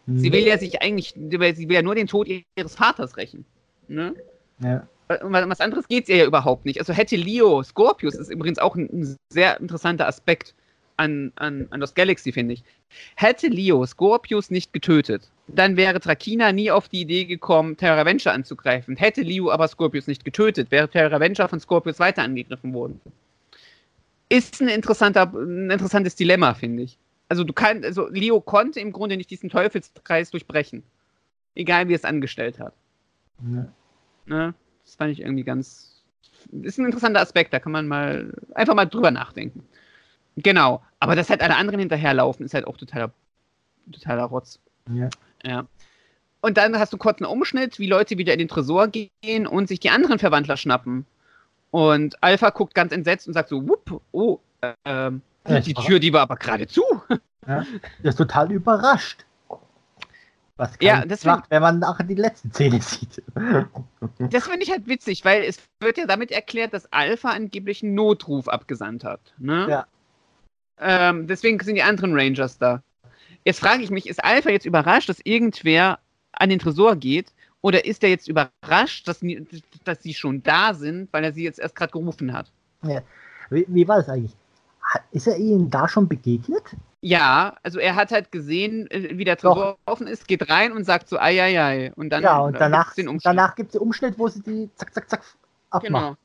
Sie mhm. will ja sich eigentlich, sie will ja nur den Tod ihres Vaters rächen. Ne? ja. Um was anderes geht es ihr ja überhaupt nicht. Also hätte Leo Scorpius ist übrigens auch ein, ein sehr interessanter Aspekt an, an, an Lost Galaxy, finde ich. Hätte Leo Scorpius nicht getötet, dann wäre Trakina nie auf die Idee gekommen, Terra Venture anzugreifen. Hätte Leo aber Scorpius nicht getötet, wäre Terra Venture von Scorpius weiter angegriffen worden. Ist ein, interessanter, ein interessantes Dilemma, finde ich. Also du kannst, also Leo konnte im Grunde nicht diesen Teufelskreis durchbrechen. Egal wie er es angestellt hat. Ja. Ne? Das fand ich irgendwie ganz. Ist ein interessanter Aspekt, da kann man mal einfach mal drüber nachdenken. Genau. Aber dass halt alle anderen hinterherlaufen, ist halt auch totaler, totaler Rotz. Ja. Ja. Und dann hast du kurz einen Umschnitt, wie Leute wieder in den Tresor gehen und sich die anderen Verwandler schnappen. Und Alpha guckt ganz entsetzt und sagt so, wupp, oh, Ja, die Tür, die war aber gerade zu. Der ist total überrascht. Was Ja, deswegen- macht, wenn man nachher die letzten Szene sieht. Das finde ich halt witzig, weil es wird ja damit erklärt, dass Alpha angeblich einen Notruf abgesandt hat. Ne? Ja. Ähm, deswegen sind die anderen Rangers da. Jetzt frage ich mich, ist Alpha jetzt überrascht, dass irgendwer an den Tresor geht? Oder ist er jetzt überrascht, dass, dass sie schon da sind, weil er sie jetzt erst gerade gerufen hat? Wie, wie war das eigentlich? Ist er ihnen da schon begegnet? Ja, also er hat halt gesehen, äh, wie der Doch. Tresor offen ist, geht rein und sagt so, ai, ai, ai. Und dann ja, und äh, danach, gibt's den Umschnitt. danach gibt es den Umschnitt, wo sie die zack, zack, zack abmachen.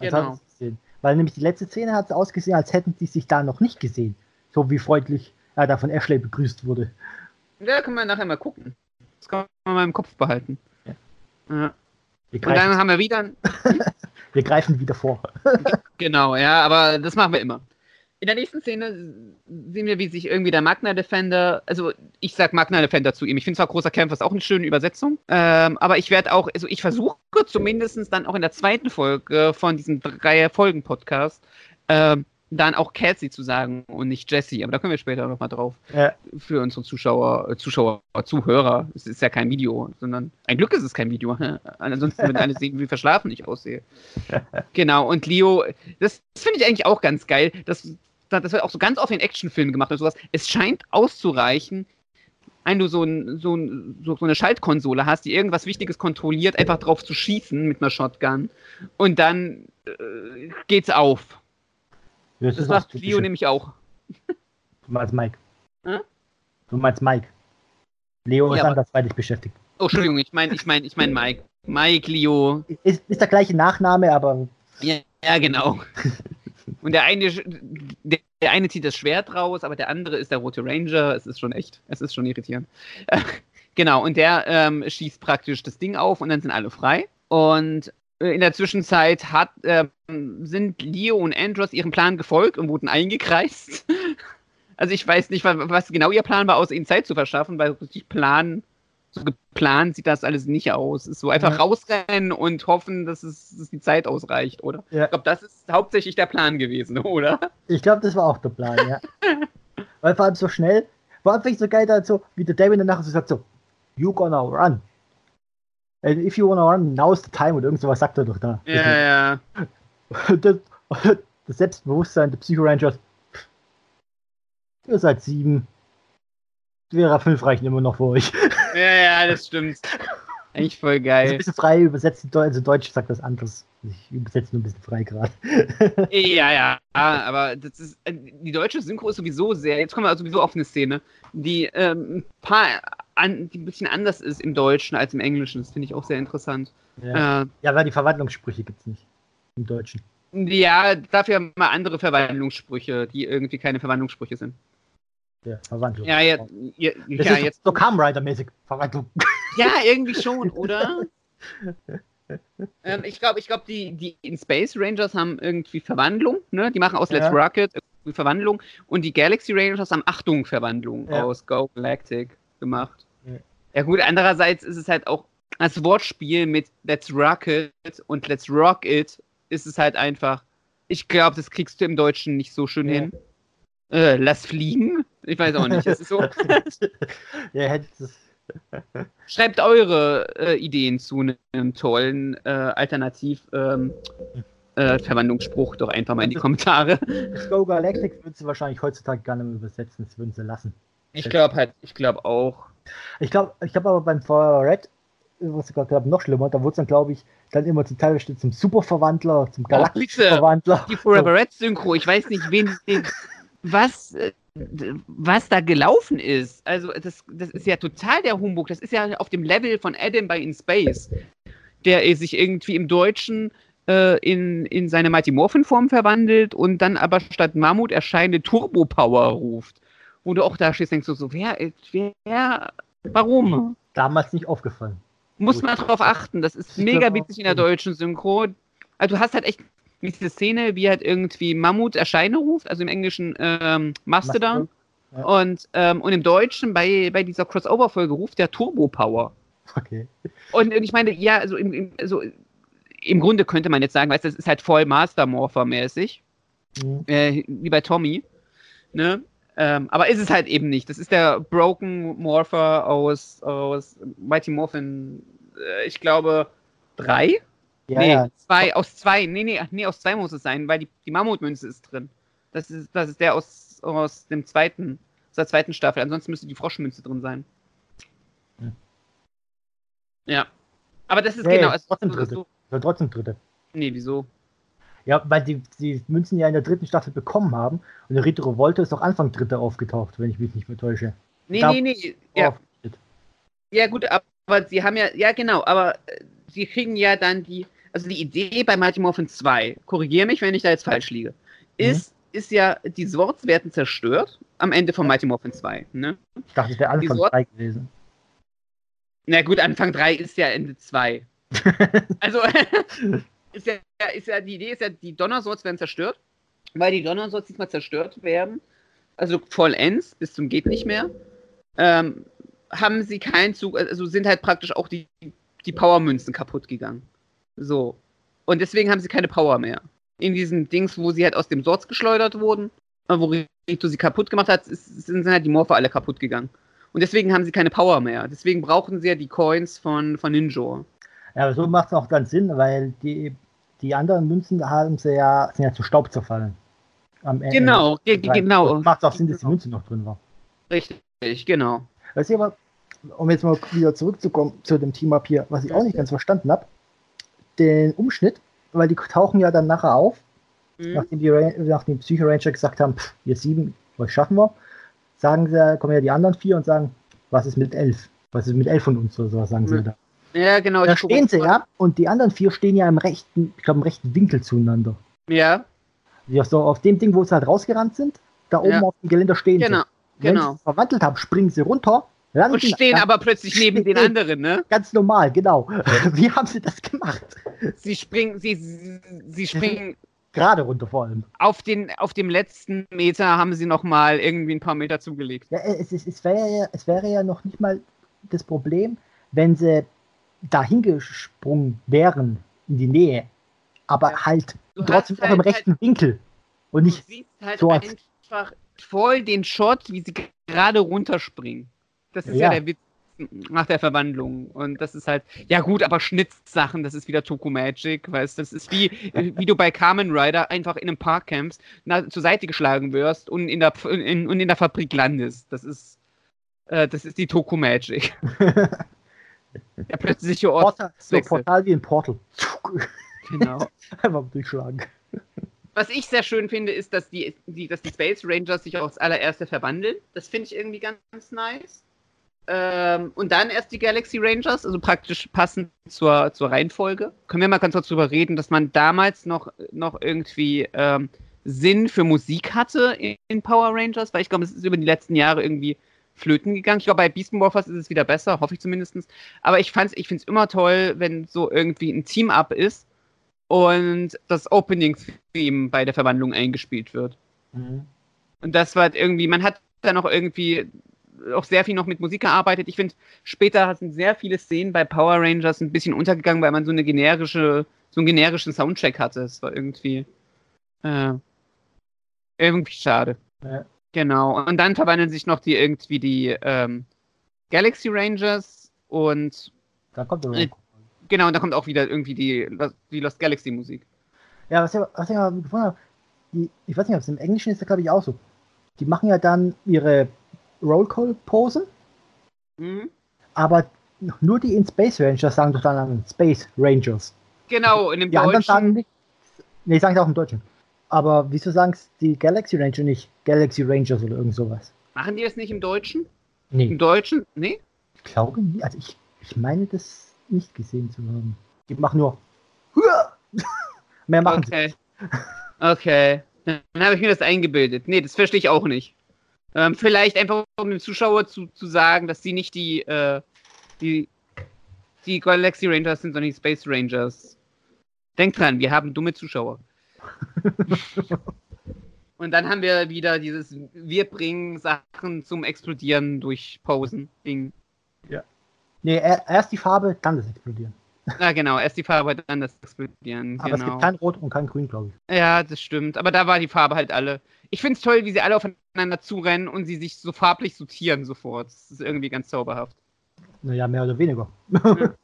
Genau. Genau. Weil nämlich die letzte Szene hat es ausgesehen, als hätten die sich da noch nicht gesehen. So wie freundlich er da von Ashley begrüßt wurde. Ja, können wir nachher mal gucken. Das kann man mal im Kopf behalten. Ja. Ja. Und dann haben wir wieder, wir greifen wieder vor. genau, ja, aber das machen wir immer. In der nächsten Szene sehen wir, wie sich irgendwie der Magna Defender, also ich sag Magna Defender zu ihm. Ich finde zwar großer Kämpfer ist auch eine schöne Übersetzung, ähm, aber ich werde auch, also ich versuche zumindest dann auch in der zweiten Folge von diesem drei Folgen Podcast ähm, dann auch Cassie zu sagen und nicht Jesse. Aber da können wir später nochmal drauf. Ja. Für unsere Zuschauer, äh, Zuschauer, Zuhörer. Es ist ja kein Video, sondern ein Glück ist es kein Video. Ansonsten würden alle sehen, wie verschlafen ich aussehe. Genau, und Leo, das, das finde ich eigentlich auch ganz geil. Das, das wird auch so ganz oft in Actionfilmen gemacht und sowas. Es scheint auszureichen, wenn du so, ein, so, ein, so, eine Schaltkonsole hast, die irgendwas Wichtiges kontrolliert, einfach drauf zu schießen mit einer Shotgun. Und dann äh, geht's auf. Das, Das ist macht. Leo nämlich auch. Du meinst Mike. Hä? Du meinst Mike. Leo ist Ja, aber- andersweitig beschäftigt. Oh, Entschuldigung, ich meine, ich meine, ich meine Mike. Mike, Leo. Ist, ist der gleiche Nachname, aber Ja, ja genau. Und der eine, der, der eine zieht das Schwert raus, aber der andere ist der rote Ranger. Es ist schon echt, es ist schon irritierend. Genau, und der ähm, schießt praktisch das Ding auf und dann sind alle frei. Und äh, in der Zwischenzeit hat, ähm, sind Leo und Andros ihrem Plan gefolgt und wurden eingekreist. Also ich weiß nicht, was, genau ihr Plan war, außer ihnen Zeit zu verschaffen, weil richtig Plan, so geplant sieht das alles nicht aus. Es ist so einfach Ja. rausrennen und hoffen, dass, es, dass die Zeit ausreicht, oder? Ja. Ich glaube, das ist hauptsächlich der Plan gewesen, oder? ich glaube, das war auch der Plan, ja. Weil vor allem so schnell, war einfach so geil, da so, wie der David danach so sagt so, you gonna run. And if you wanna run, now's the time oder irgend sowas sagt er doch da. Ja, ja. Das, das Selbstbewusstsein der Psycho-Rangers. Ihr seid sieben. Vera fünf reichen immer noch für euch. Ja, ja, das stimmt. Eigentlich voll Also ein geil. bisschen frei übersetzt, also Deutsch sagt das anders. Ich übersetze nur ein bisschen frei gerade. Ja, ja, aber das ist, äh, die deutsche Synchro ist sowieso sehr, jetzt kommen wir sowieso auf eine Szene, die ähm, ein paar, an, die ein bisschen anders ist im Deutschen als im Englischen. Das finde ich auch sehr interessant. Ja, Äh, ja weil die Verwandlungssprüche gibt es nicht. Im Deutschen. ja, dafür mal andere Verwandlungssprüche, die irgendwie keine Verwandlungssprüche sind. Ja, Verwandlung. Ja, ja, ja, ja ist jetzt. so Kamen Rider-mäßig. Verwandlung. Ja, irgendwie schon, oder? ähm, ich glaube, ich glaub, die, die in Space Rangers haben irgendwie Verwandlung, ne? Die machen aus Let's Ja. Rocket irgendwie Verwandlung und die Galaxy Rangers haben Achtung Verwandlung Ja. aus Go Galactic gemacht. Ja. Ja. gut, andererseits ist es halt auch als Wortspiel mit Let's Rocket und Let's Rock It ist es halt einfach. Ich glaube, das kriegst du im Deutschen nicht so schön hin. Äh, lass fliegen? Ich weiß auch nicht. Es ist so. ja. Schreibt eure äh, Ideen zu einem tollen äh, Alternativ ähm, äh, Verwandlungsspruch doch einfach mal in die Kommentare. Das Go Galactic würden sie wahrscheinlich heutzutage gar nicht mehr übersetzen. Das würden sie lassen. Ich glaube halt, ich glaube auch. Ich glaube ich glaub aber beim Fire Red, was ich gerade noch schlimmer, da wurde es dann, glaube ich, dann immer zum Teil zum Superverwandler, zum galaktischen bitte. Verwandler. Die Forever Red Synchro, ich weiß nicht, wen, den, was, äh, was da gelaufen ist. Also das, das ist ja total der Humbug. Das ist ja auf dem Level von Adam bei In Space, der äh, sich irgendwie im Deutschen äh, in, in seine Mighty Morphin Form verwandelt und dann aber statt Mammut erscheinende Turbo Power ruft. Wo du auch da stehst, denkst du so, wer, wer, warum? Damals nicht aufgefallen. Muss man drauf achten. Das ist mega witzig in der deutschen Synchro. Also du hast halt echt diese Szene, wie halt irgendwie Mammut Erscheine ruft, also im Englischen ähm, Mastodon. Ja. Und, ähm, und im Deutschen bei, bei dieser Crossover-Folge ruft der Turbo Power. Okay. Und, und ich meine, ja, also im, im, also im Grunde könnte man jetzt sagen, weißt du, das ist halt voll Master Morpher-mäßig, Mhm. äh, wie bei Tommy. Ne? Ähm, aber ist es halt eben nicht. Das ist der Broken Morpher aus, aus Mighty Morphin, äh, ich glaube, drei? Ja, nee, ja. zwei, aus zwei. Nee, nee, nee, aus zwei muss es sein, weil die, die Mammutmünze ist drin. Das ist, das ist der aus, aus dem zweiten, aus der zweiten Staffel. Ansonsten müsste die Froschmünze drin sein. Hm. Ja. Aber das ist Nee, genau. Also, trotzdem so, dritte. so, Soll trotzdem dritte. nee, wieso? Ja, weil die, die Münzen ja in der dritten Staffel bekommen haben und der Rito Revolte ist doch Anfang dritte aufgetaucht, wenn ich mich nicht mehr täusche. Nee, Da- nee, nee. Ja, ja, gut, aber sie haben ja, ja, genau, aber äh, sie kriegen ja dann die, also die Idee bei Mighty Morphin 2, korrigiere mich, wenn ich da jetzt falsch liege, Mhm. ist, ist ja, die Swords werden zerstört am Ende von Mighty Morphin 2, ne? Ich dachte, es wäre Anfang Wieso? 3 gewesen. Na gut, Anfang 3 ist ja Ende 2. Also, ist ja, ist ja, die Idee ist ja, die Donnerswords werden zerstört, weil die Donnerswords diesmal zerstört werden, also vollends, bis zum geht nicht mehr, ähm, haben sie keinen Zug, also sind halt praktisch auch die, die Powermünzen kaputt gegangen. So. Und deswegen haben sie keine Power mehr. In diesen Dings, wo sie halt aus dem Swords geschleudert wurden, äh, wo Rito sie kaputt gemacht hat, sind halt die Morphe alle kaputt gegangen. Und deswegen haben sie keine Power mehr. Deswegen brauchen sie ja die Coins von, von Ninja. Ja, aber so macht es auch dann Sinn, weil die, die anderen Münzen haben sie ja, sind ja zu Staub zerfallen. Am Ende. Genau, ge- ge- genau. Macht auch Sinn, dass die Münze noch drin war. Richtig, genau. Weißt du aber, um jetzt mal wieder zurückzukommen zu dem Team Up hier, was ich auch nicht ganz verstanden habe, den Umschnitt, weil die tauchen ja dann nachher auf, Mhm. nachdem die, nachdem Psycho Ranger gesagt haben, pff, ihr sieben, was schaffen wir, sagen sie, kommen ja die anderen vier und sagen, was ist mit elf? Was ist mit elf von uns oder sowas, sagen sie Mhm. da. Ja, genau. Da stehen sie ja und die anderen vier stehen ja im rechten, ich glaube im rechten Winkel zueinander. Ja, Ja, so auf dem Ding, wo sie halt rausgerannt sind, da oben Ja. auf dem Geländer stehen genau, sie. Wenn genau. sie sich verwandelt haben, springen sie runter, landen Und stehen aber plötzlich neben den anderen, ne? ganz normal, genau. Wie haben sie das gemacht? Sie springen, sie, sie springen Gerade runter vor allem. auf den, auf dem letzten Meter haben sie noch mal irgendwie ein paar Meter zugelegt. Ja, es, ist, es, wäre ja, es wäre ja noch nicht mal das Problem, wenn sie dahin gesprungen wären, in die Nähe, aber Ja. halt Du trotzdem hast noch im halt- rechten Winkel. Und Du nicht, siehst halt als- einfach voll den Shot, wie sie gerade runterspringen. Das ist ja. Ja. der Witz nach der Verwandlung. Und das ist halt, ja gut, aber Schnittsachen, das ist wieder Toku Magic, weißt das ist wie, wie du bei Kamen Rider einfach in einem Park campst, na, zur Seite geschlagen wirst und in der, in, und in der Fabrik landest. Das ist, äh, das ist die Toku Magic. Der plötzliche Portal, so. Portal wie ein Portal. Genau. Einfach durchschlagen. Was ich sehr schön finde, ist, dass die, die, dass die Space Rangers sich auch als allererste verwandeln. Das finde ich irgendwie ganz, nice. Ähm, und dann erst die Galaxy Rangers, also praktisch passend zur, zur Reihenfolge. Können wir mal ganz kurz drüber reden, dass man damals noch, noch irgendwie ähm, Sinn für Musik hatte in, in Power Rangers, weil ich glaube, es ist über die letzten Jahre irgendwie flöten gegangen. Ich glaube, bei Beast Morphers ist es wieder besser, hoffe ich zumindest. Aber ich, fand's- ich finde es immer toll, wenn so irgendwie ein Team-Up ist und das Opening-Theme bei der Verwandlung eingespielt wird. Mhm. Und das war halt irgendwie, man hat da noch irgendwie auch sehr viel noch mit Musik gearbeitet. Ich finde, später sind sehr viele Szenen bei Power Rangers ein bisschen untergegangen, weil man so eine generische, so einen generischen Soundcheck hatte. Es war irgendwie, äh, irgendwie schade. Ja. Genau. Und dann verwandeln sich noch die irgendwie die ähm, Galaxy Rangers und Da kommt Äh, genau, und da kommt auch wieder irgendwie die, die Lost Galaxy Musik. Ja, was ich, was ich aber gefunden habe, die, ich weiß nicht, ob es im Englischen ist, glaube ich auch so. Die machen ja dann ihre Roll-Call-Pose, Mhm. aber nur die in Space Rangers sagen doch dann Space Rangers. Genau, in dem Die anderen sagen Deutschen. nicht. Nee, sagen es auch im Deutschen. Aber wieso sagen es die Galaxy Ranger nicht Galaxy Rangers oder irgend sowas? Machen die das nicht im Deutschen? Nee, Im Deutschen? Nee? ich glaube nicht. Also ich, ich meine das nicht gesehen zu haben. Die machen nur. Mehr machen sie. Okay. Okay. Dann habe ich mir das eingebildet. Nee, das verstehe ich auch nicht. Ähm, vielleicht einfach, um dem Zuschauer zu, zu sagen, dass sie nicht die, äh, die, die Galaxy Rangers sind, sondern die Space Rangers. Denkt dran, wir haben dumme Zuschauer. Und dann haben wir wieder dieses, wir bringen Sachen zum Explodieren durch Posen-Ding. Nee, er- erst die Farbe, dann das Explodieren. Ah, genau, erst die Farbe, dann das Explodieren. Aber es genau. gibt kein Rot und kein Grün, glaube ich. Ja, das stimmt. Aber da war die Farbe halt alle. Ich finde es toll, wie sie alle aufeinander zurennen und sie sich so farblich sortieren sofort. Das ist irgendwie ganz zauberhaft. Naja, mehr oder weniger.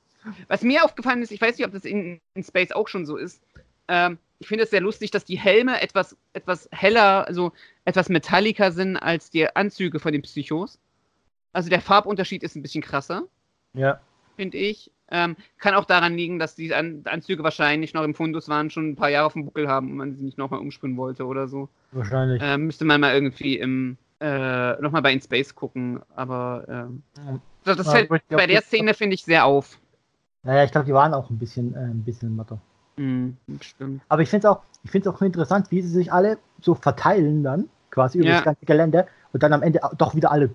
Was mir aufgefallen ist, ich weiß nicht, ob das in, in Space auch schon so ist. Ähm, ich finde es sehr lustig, dass die Helme etwas, etwas heller, also etwas metalliker sind als die Anzüge von den Psychos. Also der Farbunterschied ist ein bisschen krasser, Ja. Finde ich. Ähm, kann auch daran liegen, dass die An Anzüge wahrscheinlich noch im Fundus waren, schon ein paar Jahre auf dem Buckel haben und man sie nicht nochmal umspringen wollte oder so. Wahrscheinlich. Äh, müsste man mal irgendwie im äh, nochmal bei In Space gucken, aber ähm, das fällt glaub, bei der Szene finde ich sehr auf. Naja, ich glaube, die waren auch ein bisschen, äh, ein bisschen matter. Hm, stimmt. Aber ich finde es auch, ich find's auch interessant, wie sie sich alle so verteilen dann, quasi über Ja. das ganze Gelände und dann am Ende doch wieder alle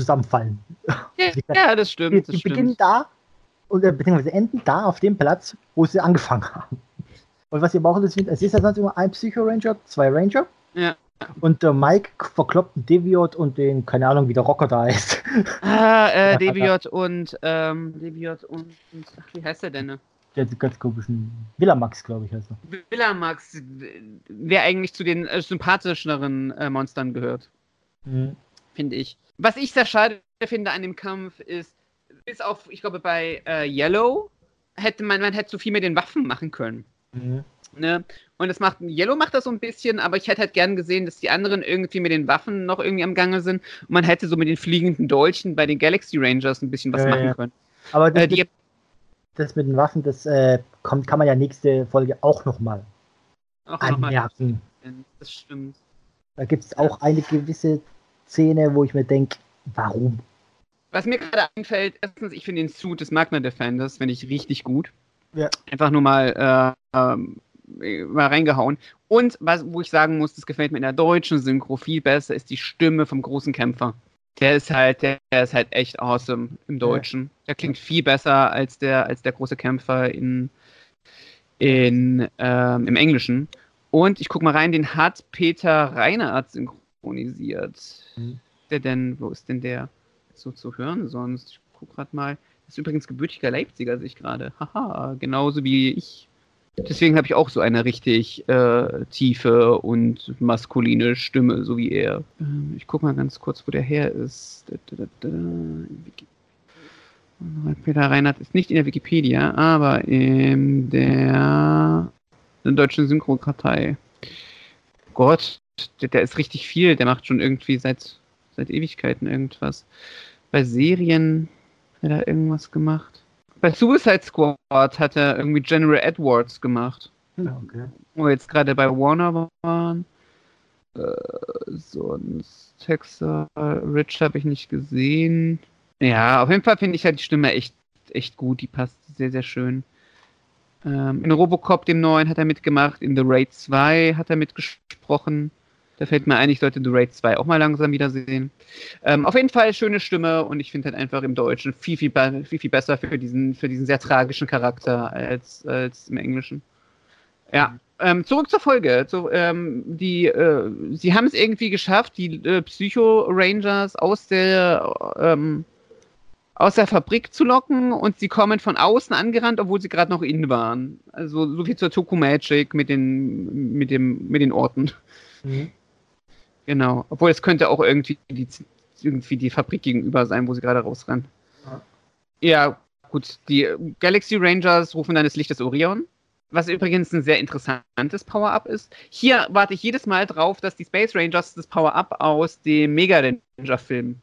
zusammenfallen. Ja, Die- ja, das Die, stimmt. Das die beginnen stimmt. da und äh, beziehungsweise enden da auf dem Platz, wo sie angefangen haben. Und was auch das finde, es ist ja sonst immer ein Psycho-Ranger, zwei Ranger. Ja. Und der Mike verkloppt den Deviot und den, keine Ahnung, wie der Rocker da ist. Ah, äh, Deviot und, ähm, Deviot und, ach, wie heißt der denn? ne? Der hat ganz komischen Villamax, glaube ich, heißt er. Villamax, wer eigentlich zu den äh, sympathischeren äh, Monstern gehört, Mhm. finde ich. Was ich sehr schade finde an dem Kampf ist, bis auf, ich glaube, bei äh, Yellow hätte man, man hätte so viel mit den Waffen machen können. Mhm. Ne? Und das macht, Yellow macht das so ein bisschen, aber ich hätte halt gern gesehen, dass die anderen irgendwie mit den Waffen noch irgendwie am Gange sind. Und man hätte so mit den fliegenden Dolchen bei den Galaxy Rangers ein bisschen was Ja, machen ja. können. Aber das, Äh, die, das mit den Waffen, das äh, kommt, kann man ja nächste Folge auch nochmal auch noch mal, anmerken. das stimmt. Da gibt es auch eine gewisse Szene, wo ich mir denke, warum? Was mir gerade einfällt, erstens, ich finde den Suit des Magna Defenders, finde ich richtig gut. Ja. Einfach nur mal, äh, ähm, mal reingehauen. Und was, wo ich sagen muss, das gefällt mir in der deutschen Synchro viel besser, ist die Stimme vom großen Kämpfer. Der ist halt, der, der ist halt echt awesome im Deutschen. Der klingt viel besser als der, als der große Kämpfer in, in, ähm, im Englischen. Und ich guck mal rein, den hat Peter Reinhardt synchronisiert. Mhm. Der denn, wo ist denn der? so zu hören sonst. Ich guck grad mal. Das ist übrigens gebürtiger Leipziger, sehe ich gerade. Haha, genauso wie ich. Deswegen habe ich auch so eine richtig äh, tiefe und maskuline Stimme, so wie er. Ähm, ich guck mal ganz kurz, wo der her ist. Da, da, da. Wiki- Peter Reinhardt ist nicht in der Wikipedia, aber in der, in der deutschen Synchronkartei. Gott, der, der ist richtig viel. Der macht schon irgendwie seit, seit Ewigkeiten irgendwas. Bei Serien hat er irgendwas gemacht. Bei Suicide Squad hat er irgendwie General Edwards gemacht. Okay. Wo wir jetzt gerade bei Warner waren. Äh, sonst Texas Rich habe ich nicht gesehen. Ja, auf jeden Fall finde ich halt die Stimme echt, echt gut. Die passt sehr, sehr schön. Ähm, in Robocop, dem neuen, hat er mitgemacht. In The Raid 2 hat er mitgesprochen. Da fällt mir ein, ich sollte The Raid 2 auch mal langsam wiedersehen. Ähm, auf jeden Fall schöne Stimme und ich finde halt einfach im Deutschen viel, viel, viel, viel besser für diesen, für diesen sehr tragischen Charakter als, als im Englischen. Ja, ähm, zurück zur Folge. So, ähm, die, äh, sie haben es irgendwie geschafft, die äh, Psycho-Rangers aus der, ähm, aus der Fabrik zu locken und sie kommen von außen angerannt, obwohl sie gerade noch innen waren. Also so viel zur Toku Magic mit den, mit dem, mit den Orten. Mhm. Genau. Obwohl es könnte auch irgendwie die, irgendwie die Fabrik gegenüber sein, wo sie gerade rausrennen. Ja. Ja, gut. Die Galaxy Rangers rufen dann das Licht des Orion. Was übrigens ein sehr interessantes Power-Up ist. Hier warte ich jedes Mal drauf, dass die Space Rangers das Power-Up aus dem Mega Ranger-Film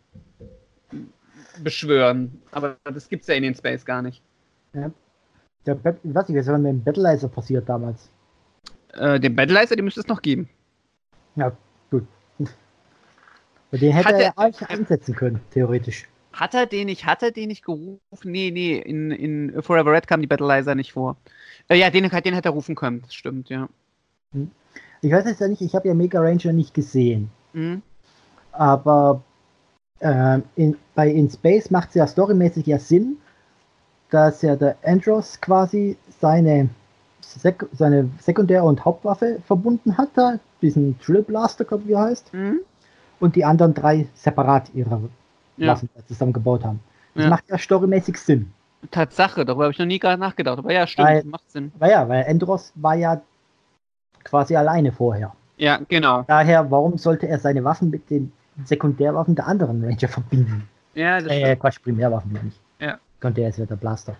beschwören. Aber das gibt's ja in den Space gar nicht. Der Bat ich weiß nicht, was ist mit dem Battleizer passiert damals? Äh, den Battleizer, den müsste es noch geben. Ja, den hätte Hat er ja er- eigentlich einsetzen können, theoretisch. Hat er den nicht, hat er den nicht gerufen? Nee, nee, in, in Forever Red kam die Battleizer nicht vor. Äh, ja, den, den hätte er rufen können, das stimmt, ja. Ich weiß jetzt ja nicht, ich habe ja Mega Ranger nicht gesehen. Mhm. Aber ähm, in, bei In Space macht es ja storymäßig ja Sinn, dass ja der Andros quasi seine, Sek seine Sekundär- und Hauptwaffe verbunden hat, da, diesen Drill Blaster, glaube ich, wie er heißt, Mhm. und die anderen drei separat ihre Ja. Waffen zusammengebaut haben. Das Ja. macht ja storymäßig Sinn. Tatsache, darüber habe ich noch nie gerade nachgedacht. Aber ja, stimmt, Weil- macht Sinn. Weil ja, weil Andros war ja quasi alleine vorher. Ja, genau. Daher, warum sollte er seine Waffen mit den Sekundärwaffen der anderen Ranger verbinden? Ja, das Äh, stimmt. Quatsch, Primärwaffen meine ich. Ja. Sekundär ist ja der Blaster.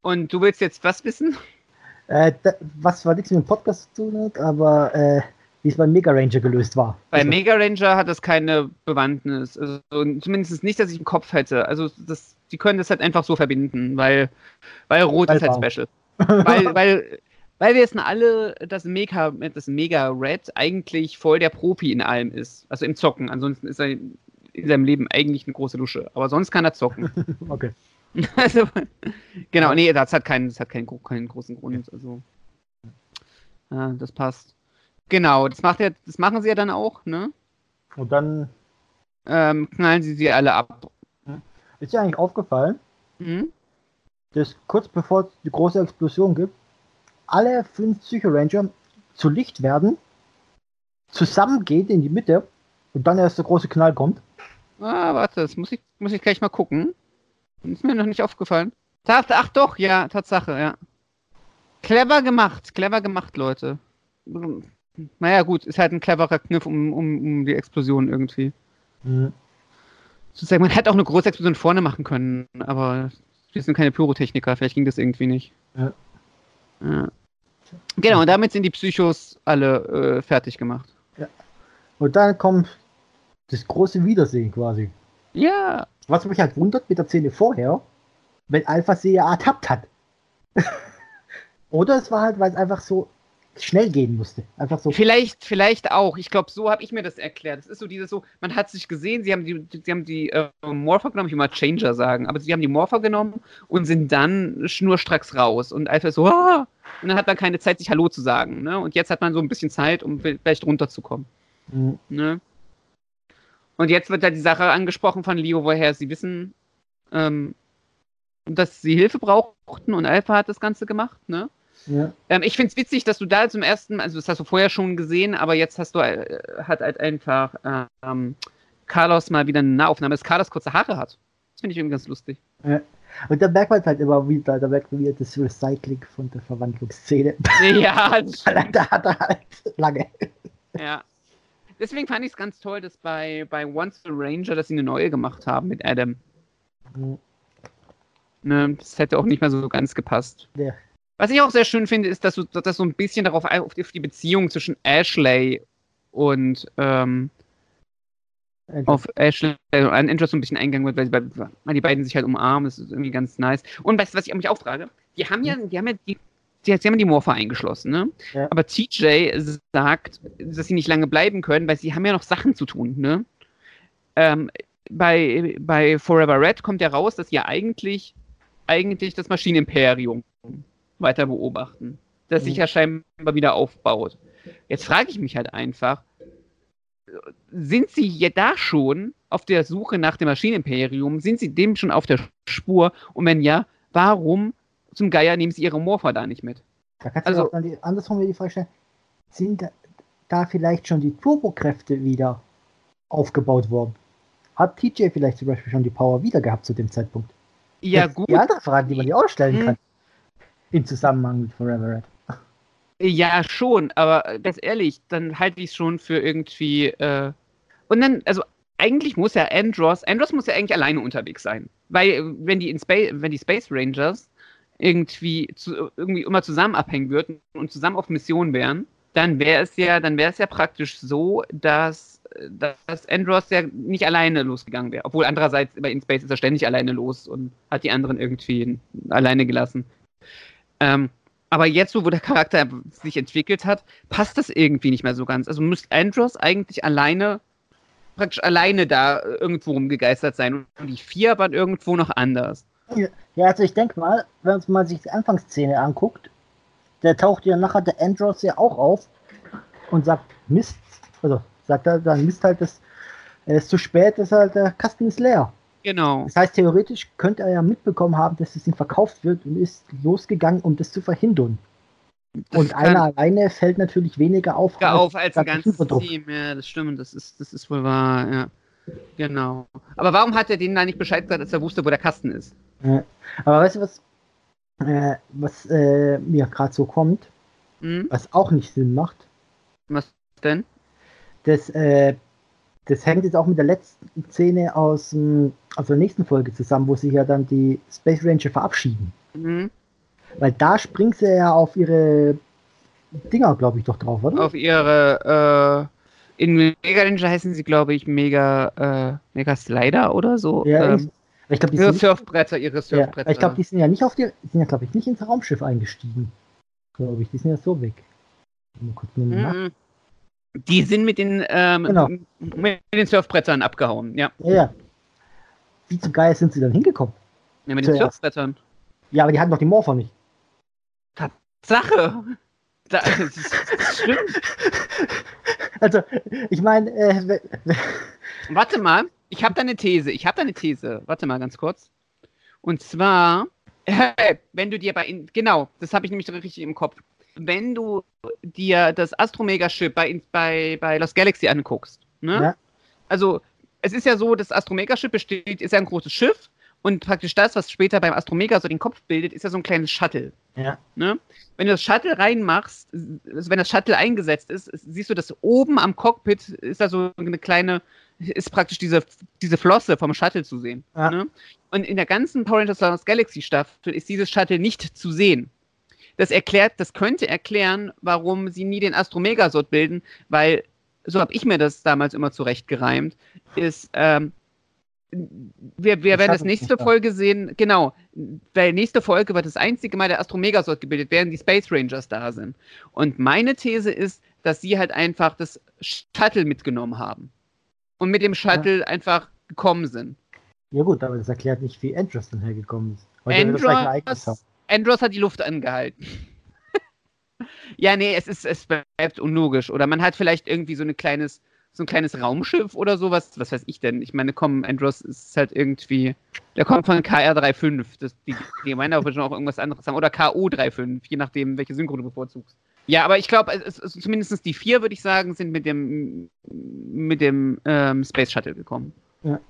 Und du willst jetzt was wissen? Äh, da, was zwar nichts mit dem Podcast zu tun hat, aber äh, wie es beim Mega Ranger gelöst war. Bei Also, Mega Ranger hat das keine Bewandtnis. Also, zumindest nicht, dass ich im Kopf hätte. Also, das, die können das halt einfach so verbinden, weil, weil Rot Weil ist halt warum? special. weil, weil, weil wir wissen alle, dass Mega, das Mega Red eigentlich voll der Profi in allem ist. Also im Zocken. Ansonsten ist er in seinem Leben eigentlich eine große Lusche. Aber sonst kann er zocken. okay. also, genau, nee, das hat keinen, das hat keinen, keinen großen Grund. Also, ja, das passt. Genau, das macht ja, das machen sie ja dann auch, ne? Und dann Ähm, knallen sie sie alle ab. ist dir eigentlich aufgefallen, Mhm. dass kurz bevor es die große Explosion gibt, alle fünf Psycho-Ranger zu Licht werden, zusammengehen in die Mitte und dann erst der große Knall kommt. Ah, warte, das muss ich, muss ich gleich mal gucken. Ist mir noch nicht aufgefallen. Ach doch, ja, Tatsache, ja. Clever gemacht, clever gemacht, Leute. Naja, gut, ist halt ein cleverer Kniff um, um, um die Explosion irgendwie. Mhm. Sozusagen, man hätte auch eine große Explosion vorne machen können, aber wir sind keine Pyrotechniker, vielleicht ging das irgendwie nicht. Ja. Ja. Genau, und damit sind die Psychos alle äh, fertig gemacht. Und dann kommt das große Wiedersehen quasi. Ja, Was mich halt wundert mit der Szene vorher, wenn Alpha sie ja ertappt hat. Oder es war halt, weil es einfach so schnell gehen musste. Einfach so. Vielleicht, vielleicht auch. Ich glaube, so habe ich mir das erklärt. Es ist so dieses so, man hat sich gesehen, sie haben die, sie haben die äh, Morpher genommen, ich will mal Changer sagen, aber sie haben die Morpher genommen und sind dann schnurstracks raus. Und Alpha ist so, ah! Und dann hat man keine Zeit, sich Hallo zu sagen. Ne? Und jetzt hat man so ein bisschen Zeit, um vielleicht runterzukommen. Mhm. Ne? Und jetzt wird da die Sache angesprochen von Leo, woher sie wissen, ähm, dass sie Hilfe brauchten und Alpha hat das Ganze gemacht. Ne? Ja. Ähm, ich finde es witzig, dass du da zum ersten, also das hast du vorher schon gesehen, aber jetzt hast du äh, hat halt einfach ähm, Carlos mal wieder eine Nahaufnahme, dass Carlos kurze Haare hat. Das finde ich irgendwie ganz lustig. Und da merkt man halt immer wieder, da merkt man wieder das Recycling von der Verwandlungsszene. ja, da hat er halt lange. ja. Deswegen fand ich es ganz toll, dass bei, bei Once the Ranger, dass sie eine neue gemacht haben mit Adam. Mhm. Ne, das hätte auch nicht mehr so ganz gepasst. Ja. Was ich auch sehr schön finde, ist, dass du dass das so ein bisschen darauf auf die, auf die Beziehung zwischen Ashley und ähm, auf Ashley und Andrew so ein bisschen eingegangen wird, weil, die beiden sich halt umarmen. Das ist irgendwie ganz nice. Und weißt du, was ich mich auch frage? Die haben ja, die haben ja die, sie haben die Morpher eingeschlossen, ne? Ja. Aber TJ sagt, dass sie nicht lange bleiben können, weil sie haben ja noch Sachen zu tun, ne? Ähm, bei, bei Forever Red kommt ja raus, dass sie ja eigentlich, eigentlich das Maschinenimperium weiter beobachten. Das sich Mhm. ja scheinbar wieder aufbaut. Jetzt frage ich mich halt einfach, sind sie ja da schon auf der Suche nach dem Maschinenimperium? Sind sie dem schon auf der Spur? Und wenn ja, warum zum Geier nehmen sie ihre Morpher da nicht mit? Da kannst Also- du auch die, andersrum die Frage stellen, sind da, da vielleicht schon die Turbokräfte wieder aufgebaut worden? Hat TJ vielleicht zum Beispiel schon die Power wieder gehabt zu dem Zeitpunkt? Ja, Das ist gut. Die andere Frage, die man dir auch stellen Hm. kann. Im Zusammenhang mit Forever Red. Ja, schon, aber ganz ehrlich, dann halte ich es schon für irgendwie. Äh, und dann, also eigentlich muss ja Andros, Andros muss ja eigentlich alleine unterwegs sein. Weil, äh, wenn die, in Space, wenn die Space Rangers irgendwie, zu, irgendwie immer zusammen abhängen würden und zusammen auf Mission wären, dann wäre es ja, dann wäre es ja praktisch so, dass, dass Andros ja nicht alleine losgegangen wäre. Obwohl andererseits bei In Space ist er ständig alleine los und hat die anderen irgendwie alleine gelassen. Ähm, aber jetzt, wo der Charakter sich entwickelt hat, passt das irgendwie nicht mehr so ganz. Also müsste Andros eigentlich alleine, praktisch alleine da irgendwo rumgegeistert sein. Und die vier waren irgendwo noch anders. Ja, also ich denke mal, wenn man sich die Anfangsszene anguckt, der taucht ja nachher der Andros ja auch auf und sagt, Mist, also sagt er dann Mist halt, das es ist zu spät, ist halt, der Kasten ist leer. Genau. Das heißt, theoretisch könnte er ja mitbekommen haben, dass es ihm verkauft wird und ist losgegangen, um das zu verhindern. Das und einer alleine fällt natürlich weniger auf, auf als ein das ganzes. Team. Ja, das stimmt. Das ist, das ist wohl wahr. Ja. Genau. Aber warum hat er denen da nicht Bescheid gesagt, als er wusste, wo der Kasten ist? Ja. Aber weißt du, was, äh, was äh, mir gerade so kommt, Hm? was auch nicht Sinn macht? Was denn? Das, äh, das hängt jetzt auch mit der letzten Szene aus, dem- aus der nächsten Folge zusammen, wo sich ja dann die Space Ranger verabschieden. Hm? Weil da springt sie ja auf ihre Dinger, glaube ich, doch drauf, oder? Auf ihre, äh, in Mega Ninja heißen sie, glaube ich, Mega, äh, Mega Slider oder so. ja, ähm, ich, glaube, die, ihre sind- Surfbretter, ihre ja, Surfbretter. ich glaub, die sind ja nicht auf die, die sind ja, glaube ich, nicht ins Raumschiff eingestiegen. Glaube ich, die sind ja so weg. Mal kurz nach. Mhm. Die sind mit den, ähm, Genau. mit den Surfbrettern abgehauen, ja. Ja, ja. Wie zum Geil sind sie dann hingekommen? ja mit den Zuerst. Surfbrettern. Ja, aber die hatten doch die Morpher nicht. Sache! Da, das ist, das ist schlimm. Also, ich meine, äh, Warte mal, ich habe da eine These. Ich habe da eine These. Warte mal ganz kurz. Und zwar, Äh, wenn du dir bei, in, genau, das habe ich nämlich richtig im Kopf. Wenn du dir das Astromega-Ship bei, bei, bei Lost Galaxy anguckst, ne? Ja. Also, es ist ja so, das Astromega-Ship besteht, ist ja ein großes Schiff und praktisch das, was später beim Astromega so den Kopf bildet, ist ja so ein kleines Shuttle. Ja. Ne? Wenn du das Shuttle reinmachst, also wenn das Shuttle eingesetzt ist, siehst du, dass oben am Cockpit ist da so eine kleine, ist praktisch diese, diese Flosse vom Shuttle zu sehen. Ja. Ne? Und in der ganzen Power Rangers Lost Galaxy Staffel ist dieses Shuttle nicht zu sehen. Das erklärt, das könnte erklären, warum sie nie den Astromegasort bilden, weil, so habe ich mir das damals immer zurechtgereimt, ist, ähm, wir, wir werden das nächste. Folge sehen, genau, weil nächste Folge wird das einzige Mal der Astromegasort gebildet, während die Space Rangers da sind. Und meine These ist, dass sie halt einfach das Shuttle mitgenommen haben. Und mit dem Shuttle einfach gekommen sind. Ja gut, aber das erklärt nicht, wie Andros dann hergekommen ist. Andros, Andros hat die Luft angehalten. ja, nee, es ist, es bleibt unlogisch. Oder man hat vielleicht irgendwie so ein kleines, so ein kleines Raumschiff oder sowas. Was weiß ich denn? Ich meine, komm, Andros ist halt irgendwie. Der kommt von KR35. Das, die, die meinen auch bestimmt auch irgendwas anderes haben. Oder KO35, je nachdem, welche Synchro du bevorzugst. Ja, aber ich glaube, es, es, zumindest die vier, würde ich sagen, sind mit dem, mit dem ähm, Space Shuttle gekommen. Ja.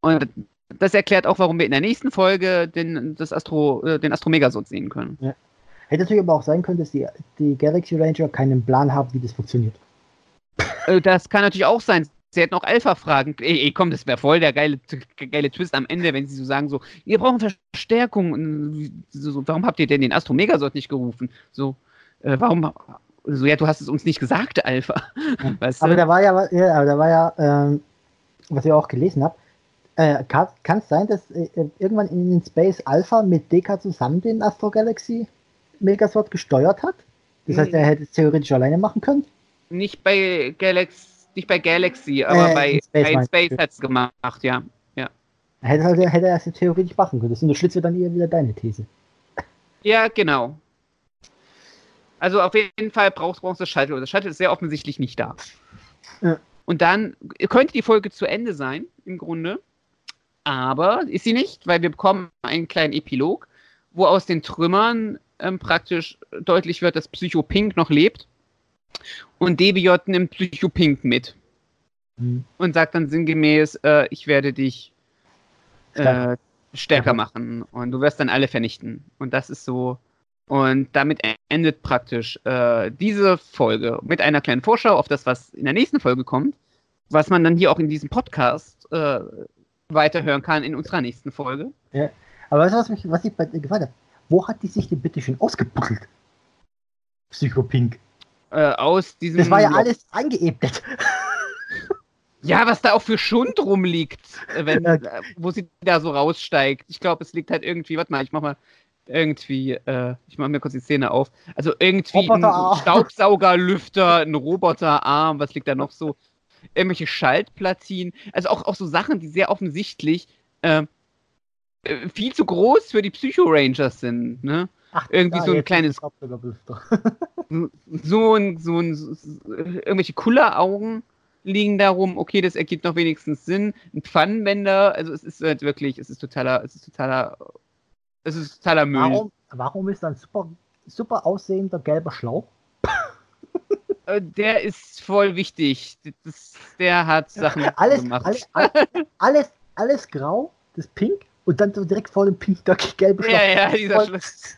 Und das erklärt auch, warum wir in der nächsten Folge den, das Astro, äh, den Astromegasot sehen können. Hätte natürlich aber auch sein können, dass die, die Galaxy Ranger keinen Plan haben, wie das funktioniert. Äh, das kann natürlich auch sein. Sie hätten auch Alpha fragen. Ey, ey komm, das wäre voll der geile, geile Twist am Ende, wenn sie so sagen: so, wir brauchen Verstärkung. Und So, warum habt ihr denn den Astromegasot nicht gerufen? So, äh, warum? So, ja, du hast es uns nicht gesagt, Alpha. Weißt Aber du? da war ja, ja, aber da war ja, ähm, was ich auch gelesen habe, äh, kann es sein, dass äh, irgendwann in Space Alpha mit Deka zusammen den Astro Galaxy Megasort gesteuert hat? Das heißt, er hätte es theoretisch alleine machen können? Nicht bei Galaxy, nicht bei Galaxy, aber Äh, bei, Space bei Space hat es gemacht, ja. Er hätte, also, hätte er es theoretisch machen können. Das unterstützt ja dann eher wieder deine These. Ja, genau. Also auf jeden Fall brauchst, du das Shuttle. Und das Shuttle ist sehr offensichtlich nicht da. Ja. Und dann könnte die Folge zu Ende sein, im Grunde. Aber ist sie nicht, weil wir bekommen einen kleinen Epilog, wo aus den Trümmern ähm, praktisch deutlich wird, dass Psycho Pink noch lebt. Und DBJ nimmt Psycho Pink mit Hm. und sagt dann sinngemäß, äh, ich werde dich äh, Stärker. machen und du wirst dann alle vernichten. Und das ist so. Und damit endet praktisch äh, diese Folge mit einer kleinen Vorschau auf das, was in der nächsten Folge kommt, was man dann hier auch in diesem Podcast äh, weiterhören kann in unserer nächsten Folge. Aber weißt du, was, mich, was ich bei dir gefragt habe? Wo hat die sich denn bitte schön ausgebuddelt? Psycho Pink. Äh, aus diesem. Das war ja alles eingeebnet. Ja, was da auch für Schund rumliegt, äh, wenn, Ja. äh, wo sie da so raussteigt. Ich glaube, es liegt halt irgendwie, warte mal, ich mach mal irgendwie, äh, ich mach mir kurz die Szene auf. Also irgendwie ein. Staubsaugerlüfter, ein Roboterarm, was liegt da noch so? Irgendwelche Schaltplatinen, also auch, auch so Sachen, die sehr offensichtlich äh, äh, viel zu groß für die Psycho-Rangers sind, ne? Ach, Irgendwie so ein kleines- so ein, so ein, so, irgendwelche Kulleraugen liegen da rum. Okay, das ergibt noch wenigstens Sinn. Ein Pfannenwender, also es ist halt wirklich, es ist totaler, es ist totaler, es ist totaler Müll. Warum, warum ist da ein super, super aussehender gelber Schlauch? Äh, Der ist voll wichtig. Das, der hat Sachen Alles, gemacht. alles, alles, alles, alles grau, das pink und dann so direkt vor dem pink der gelbe Schlauch. ja, ja, dieser Schluss.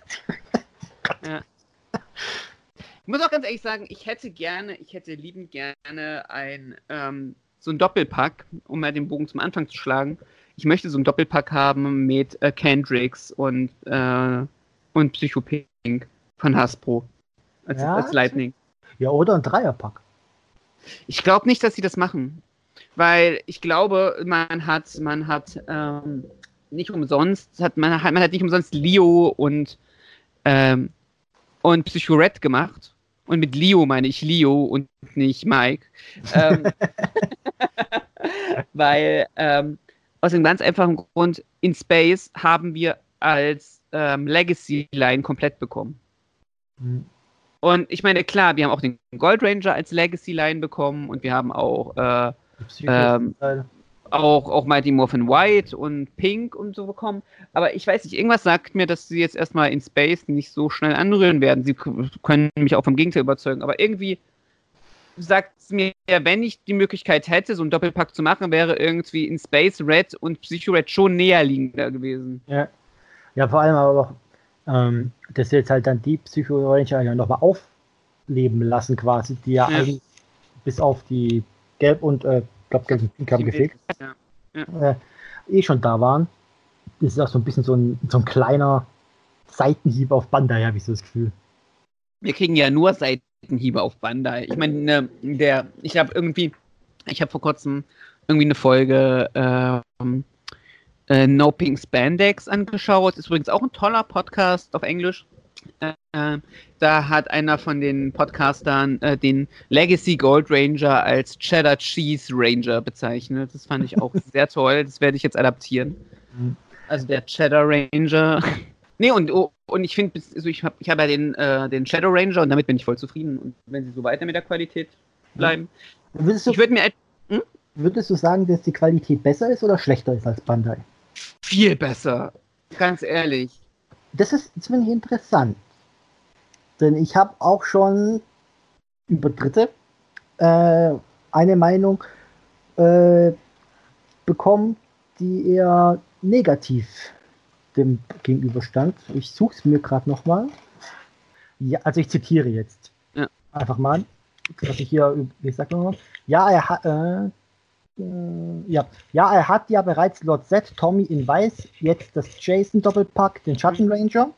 Ich muss auch ganz ehrlich sagen, ich hätte gerne, ich hätte liebend gerne ein, ähm, so ein Doppelpack, um mal den Bogen zum Anfang zu schlagen. Ich möchte so ein Doppelpack haben mit äh, Kendricks und, äh, und Psycho Pink von Hasbro. Als, Ja, als Lightning. Ja, oder ein Dreierpack. Ich glaube nicht, dass sie das machen. Weil ich glaube, man hat, man hat ähm, nicht umsonst, hat, man, hat, man hat nicht umsonst Leo und, ähm, und Psycho Red gemacht. Und mit Leo meine ich Leo und nicht Mike. Ähm, weil ähm, aus dem ganz einfachen Grund, in Space haben wir als ähm, Legacy-Line komplett bekommen. Hm. Und ich meine, klar, wir haben auch den Gold Ranger als Legacy-Line bekommen und wir haben auch äh, Ähm, auch, auch Mighty Morphin White und Pink und so bekommen. Aber ich weiß nicht, irgendwas sagt mir, dass sie jetzt erstmal in Space nicht so schnell anrühren werden. Sie können mich auch vom Gegenteil überzeugen. Aber irgendwie sagt es mir, wenn ich die Möglichkeit hätte, so einen Doppelpack zu machen, wäre irgendwie in Space Red und Psycho Red schon näher liegender gewesen. Ja, ja vor allem aber auch, ähm, dass jetzt halt dann die Psycho Ranger ja nochmal aufleben lassen, quasi, die ja, Ja. eigentlich bis auf die Gelb und, äh, glaube Gelb und Pink haben gefehlt, Ja. äh, eh schon da waren. Das ist auch so ein bisschen so ein, so ein kleiner Seitenhieb auf Bandai, habe ich so das Gefühl. Wir kriegen ja nur Seitenhiebe auf Bandai. Ich meine, ne, der, ich habe irgendwie, ich habe vor kurzem irgendwie eine Folge ähm, äh, No Pink Spandex angeschaut. Ist übrigens auch ein toller Podcast auf Englisch. Äh, da hat einer von den Podcastern äh, den Legacy Gold Ranger als Cheddar Cheese Ranger bezeichnet. Das fand ich auch sehr toll. Das werde ich jetzt adaptieren. Mhm. Also der Cheddar Ranger. Nee, und, oh, und ich finde, also ich habe ich hab ja den, äh, den Shadow Ranger und damit bin ich voll zufrieden. Und wenn sie so weiter mit der Qualität bleiben. Würdest du, Ich würde mir et- würdest du sagen, dass die Qualität besser ist oder schlechter ist als Bandai? viel besser. Ganz ehrlich. Das ist, das finde ich interessant. Denn ich habe auch schon über Dritte äh, eine Meinung äh, bekommen, die eher negativ dem gegenüberstand. Ich suche es mir gerade nochmal. Ja, also ich zitiere jetzt. Ja. Einfach mal. Was ich hier, sag nochmal. Ja, er hat, äh, äh, ja. ja, er hat ja bereits Lord Z, Tommy in Weiß, jetzt das Jason Doppelpack, den Schatten Ranger.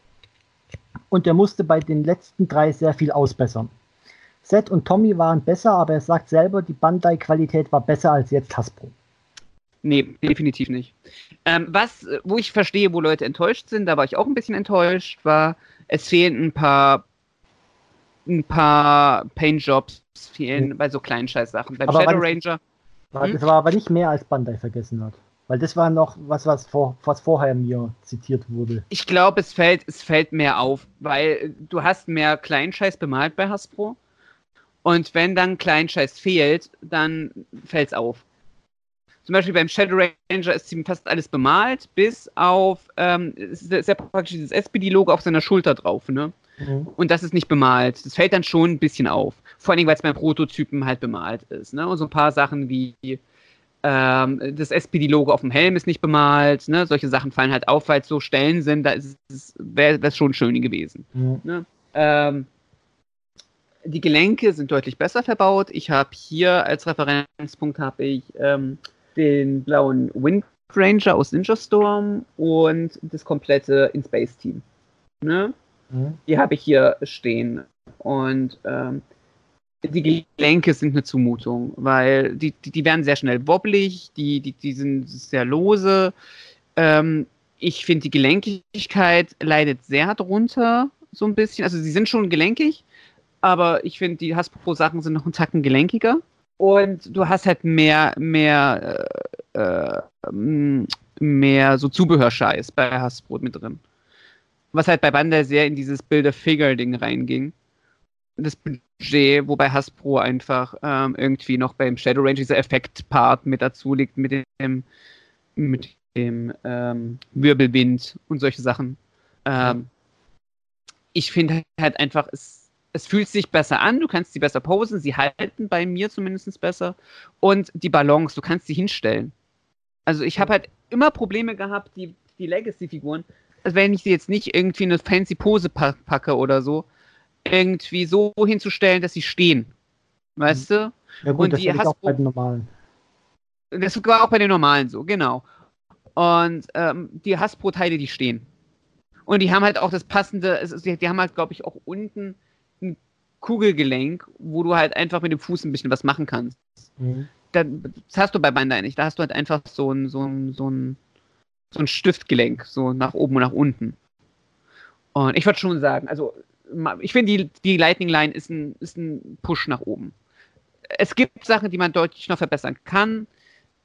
Und er musste bei den letzten drei sehr viel ausbessern. Seth und Tommy waren besser, aber er sagt selber, die Bandai-Qualität war besser als jetzt Hasbro. Nee, definitiv nicht. Ähm, was, wo ich verstehe, wo Leute enttäuscht sind, da war ich auch ein bisschen enttäuscht, war, es fehlen ein paar ein paar Paint-Jobs fehlen bei so kleinen Scheißsachen. Beim Aber Shadow Ranger, War- Hm? Das war aber nicht mehr als Bandai vergessen hat. Weil das war noch was, was, vor, was vorher mir zitiert wurde. ich glaube, es fällt, es fällt mehr auf, weil du hast mehr Kleinscheiß bemalt bei Hasbro. Und wenn dann Kleinscheiß fehlt, dann fällt es auf. Zum Beispiel beim Shadow Ranger ist ziemlich fast alles bemalt, bis auf, ähm, es ist sehr praktisch dieses SPD-Logo auf seiner Schulter drauf, ne? Und das ist nicht bemalt. Das fällt dann schon ein bisschen auf. Vor allen Dingen, weil es beim Prototypen halt bemalt ist. Ne? Und so ein paar Sachen wie ähm, das SPD-Logo auf dem Helm ist nicht bemalt. Ne? Solche Sachen fallen halt auf, weil es so Stellen sind. Da wäre das schon schön gewesen. Mhm. Ähm, die Gelenke sind deutlich besser verbaut. Ich habe hier als Referenzpunkt habe ich ähm, den blauen Wind Ranger aus Ninja Storm und das komplette In Space Team. Ne? Mhm. Die habe ich hier stehen. Und ähm, die Gelenke sind eine Zumutung, weil die, die, die werden sehr schnell wobblig, die, die, die sind sehr lose. Ähm, ich finde, die Gelenkigkeit leidet sehr drunter, so ein bisschen. Also sie sind schon gelenkig, aber ich finde, die Hasbro-Sachen sind noch einen Tacken gelenkiger. Und du hast halt mehr, mehr, äh, äh, m- mehr so Zubehörscheiß bei Hasbro mit drin. Was halt bei Bandai sehr in dieses Build-a-Figure-Ding reinging. Das Budget, wobei Hasbro einfach ähm, irgendwie noch beim Shadow Range dieser Effekt-Part mit dazu liegt, mit dem, mit dem ähm, Wirbelwind und solche Sachen. Ähm, ich finde halt einfach, es, es fühlt sich besser an, du kannst sie besser posen, sie halten bei mir zumindest besser. Und die Balance, du kannst sie hinstellen. Also ich habe halt immer Probleme gehabt, die, die Legacy-Figuren, also wenn ich sie jetzt nicht irgendwie in eine fancy Pose pa packe oder so, irgendwie so hinzustellen, dass sie stehen. Weißt du? Ja gut, Und das die ich auch bei den normalen. Das war auch bei den normalen so, genau. Und ähm, die Hasbro-Teile, die stehen. Und die haben halt auch das passende, ist- die, die haben halt, glaube ich, auch unten Kugelgelenk, wo du halt einfach mit dem Fuß ein bisschen was machen kannst. Mhm. Da, das hast du bei Bandai nicht. Da hast du halt einfach so ein, so ein, so ein, so ein Stiftgelenk, so nach oben und nach unten. Und ich würde schon sagen, also ich finde, die, die Lightning Line ist ein, ist ein Push nach oben. Es gibt Sachen, die man deutlich noch verbessern kann.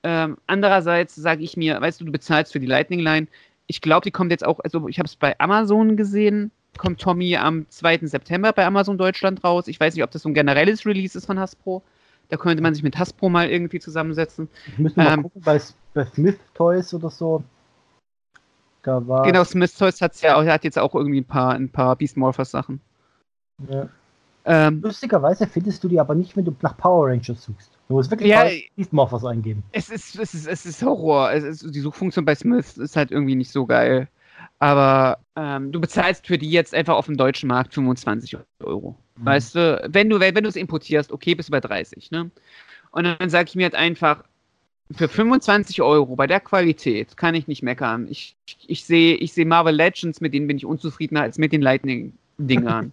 Ähm, andererseits sage ich mir, weißt du, du bezahlst für die Lightning Line. Ich glaube, die kommt jetzt auch, also ich habe es bei Amazon gesehen, kommt Tommy am 2. September bei Amazon Deutschland raus. Ich weiß nicht, ob das so ein generelles Release ist von Hasbro. Da könnte man sich mit Hasbro mal irgendwie zusammensetzen. Ich müsste mal Ähm. gucken, bei, bei Smith Toys oder so. Da war. Genau, Smith Toys hat's ja auch, hat jetzt auch irgendwie ein paar, ein paar Beast Morphers Sachen. Ja. Ähm, Lustigerweise findest du die aber nicht, wenn du nach Power Rangers suchst. Du musst wirklich Ja, Power Beast Morphers eingeben. es ist, es ist, es ist Horror. Es ist, die Suchfunktion bei Smith ist halt irgendwie nicht so geil. Aber ähm, du bezahlst für die jetzt einfach auf dem deutschen Markt 25 Euro. Mhm. Weißt du, wenn du, wenn du es importierst, okay, bist du bei 30, ne? Und dann sage ich mir halt einfach, für 25 Euro bei der Qualität kann ich nicht meckern. Ich, ich sehe ich seh Marvel Legends, mit denen bin ich unzufriedener als mit den Lightning-Dingern.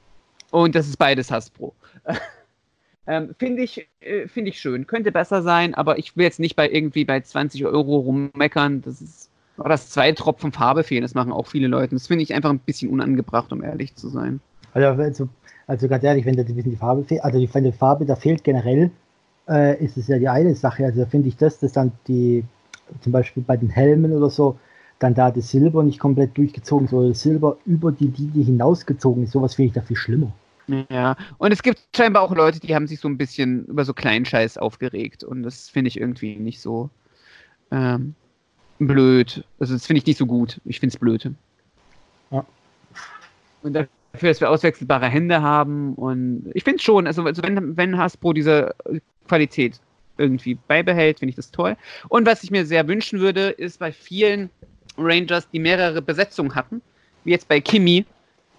Und das ist beides Hasbro. ähm, Finde ich, äh, find ich schön. Könnte besser sein, aber ich will jetzt nicht bei irgendwie bei 20 Euro rummeckern. Das ist, oh, dass zwei Tropfen Farbe fehlen. Das machen auch viele Leute. Das finde ich einfach ein bisschen unangebracht, um ehrlich zu sein. Also, also, also ganz ehrlich, wenn da die, die Farbe fehlt, also die, wenn die Farbe da fehlt generell, äh, ist es ja die eine Sache. Also finde ich das, dass dann die, zum Beispiel bei den Helmen oder so, dann da das Silber nicht komplett durchgezogen ist oder das Silber über die Linie hinausgezogen ist, sowas finde ich da viel schlimmer. Ja, und es gibt scheinbar auch Leute, die haben sich so ein bisschen über so Kleinscheiß aufgeregt. Und das finde ich irgendwie nicht so ähm, blöd. Also das finde ich nicht so gut. Ich finde es blöd. Ja. Und dafür, dass wir auswechselbare Hände haben und ich finde es schon, also, also wenn, wenn Hasbro diese Qualität irgendwie beibehält, finde ich das toll. Und was ich mir sehr wünschen würde, ist bei vielen Rangers, die mehrere Besetzungen hatten, wie jetzt bei Kimi,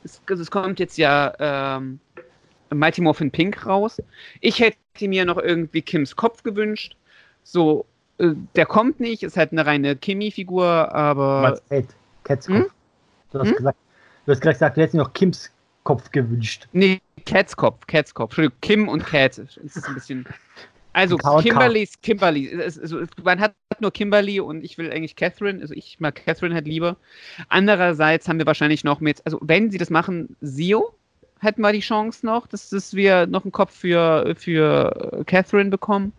es, es kommt jetzt ja ähm, Mighty Morphin Pink raus. Ich hätte mir noch irgendwie Kims Kopf gewünscht. So, der kommt nicht, ist halt eine reine Kimi-Figur, aber Meinst Cat, Cats Kopf. Hm? Du, hast Hm? gesagt, du hast gerade gesagt, du hättest dir noch Kims Kopf gewünscht. Nee, Cats Kopf, Cats Kopf. Entschuldigung, Kim und Cat. Es ist ein bisschen. Also, Kimberly. Es, es, es, man hat nur Kimberly und ich will eigentlich Catherine. Also, ich mag Catherine halt lieber. Andererseits haben wir wahrscheinlich noch mit. Also, wenn sie das machen, Sio hätten wir die Chance noch, dass, dass wir noch einen Kopf für, für Catherine bekommen.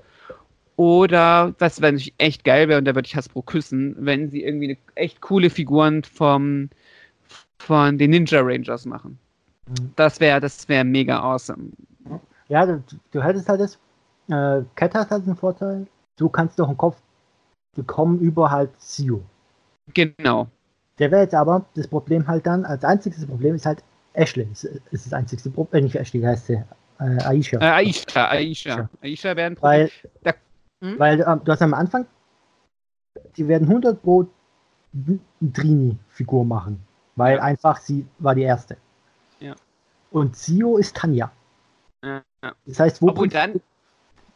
Oder, was wenn ich echt geil wäre, und da würde ich Hasbro küssen, wenn sie irgendwie eine echt coole Figuren vom, von den Ninja Rangers machen. Mhm. Das wäre das wär mega awesome. Ja, du, du hättest halt das. Äh, Cat hat halt einen Vorteil. Du kannst doch einen Kopf bekommen über halt Sio. Genau. Der wäre jetzt aber das Problem halt dann, als einziges Problem ist halt Ashley. Ist, ist das einzigste Problem, äh, nicht Ashley, heißt sie? Äh, Aisha. Äh, Aisha, Aisha. Aisha wäre ein Problem. weil Da- Hm? weil ähm, du hast am Anfang, die werden 100 Pro Trini-Figur machen. Weil Ja. einfach sie war die erste. Ja. Und Sio ist Tanja. Ja, ja. Das heißt, wo Obwohl dann,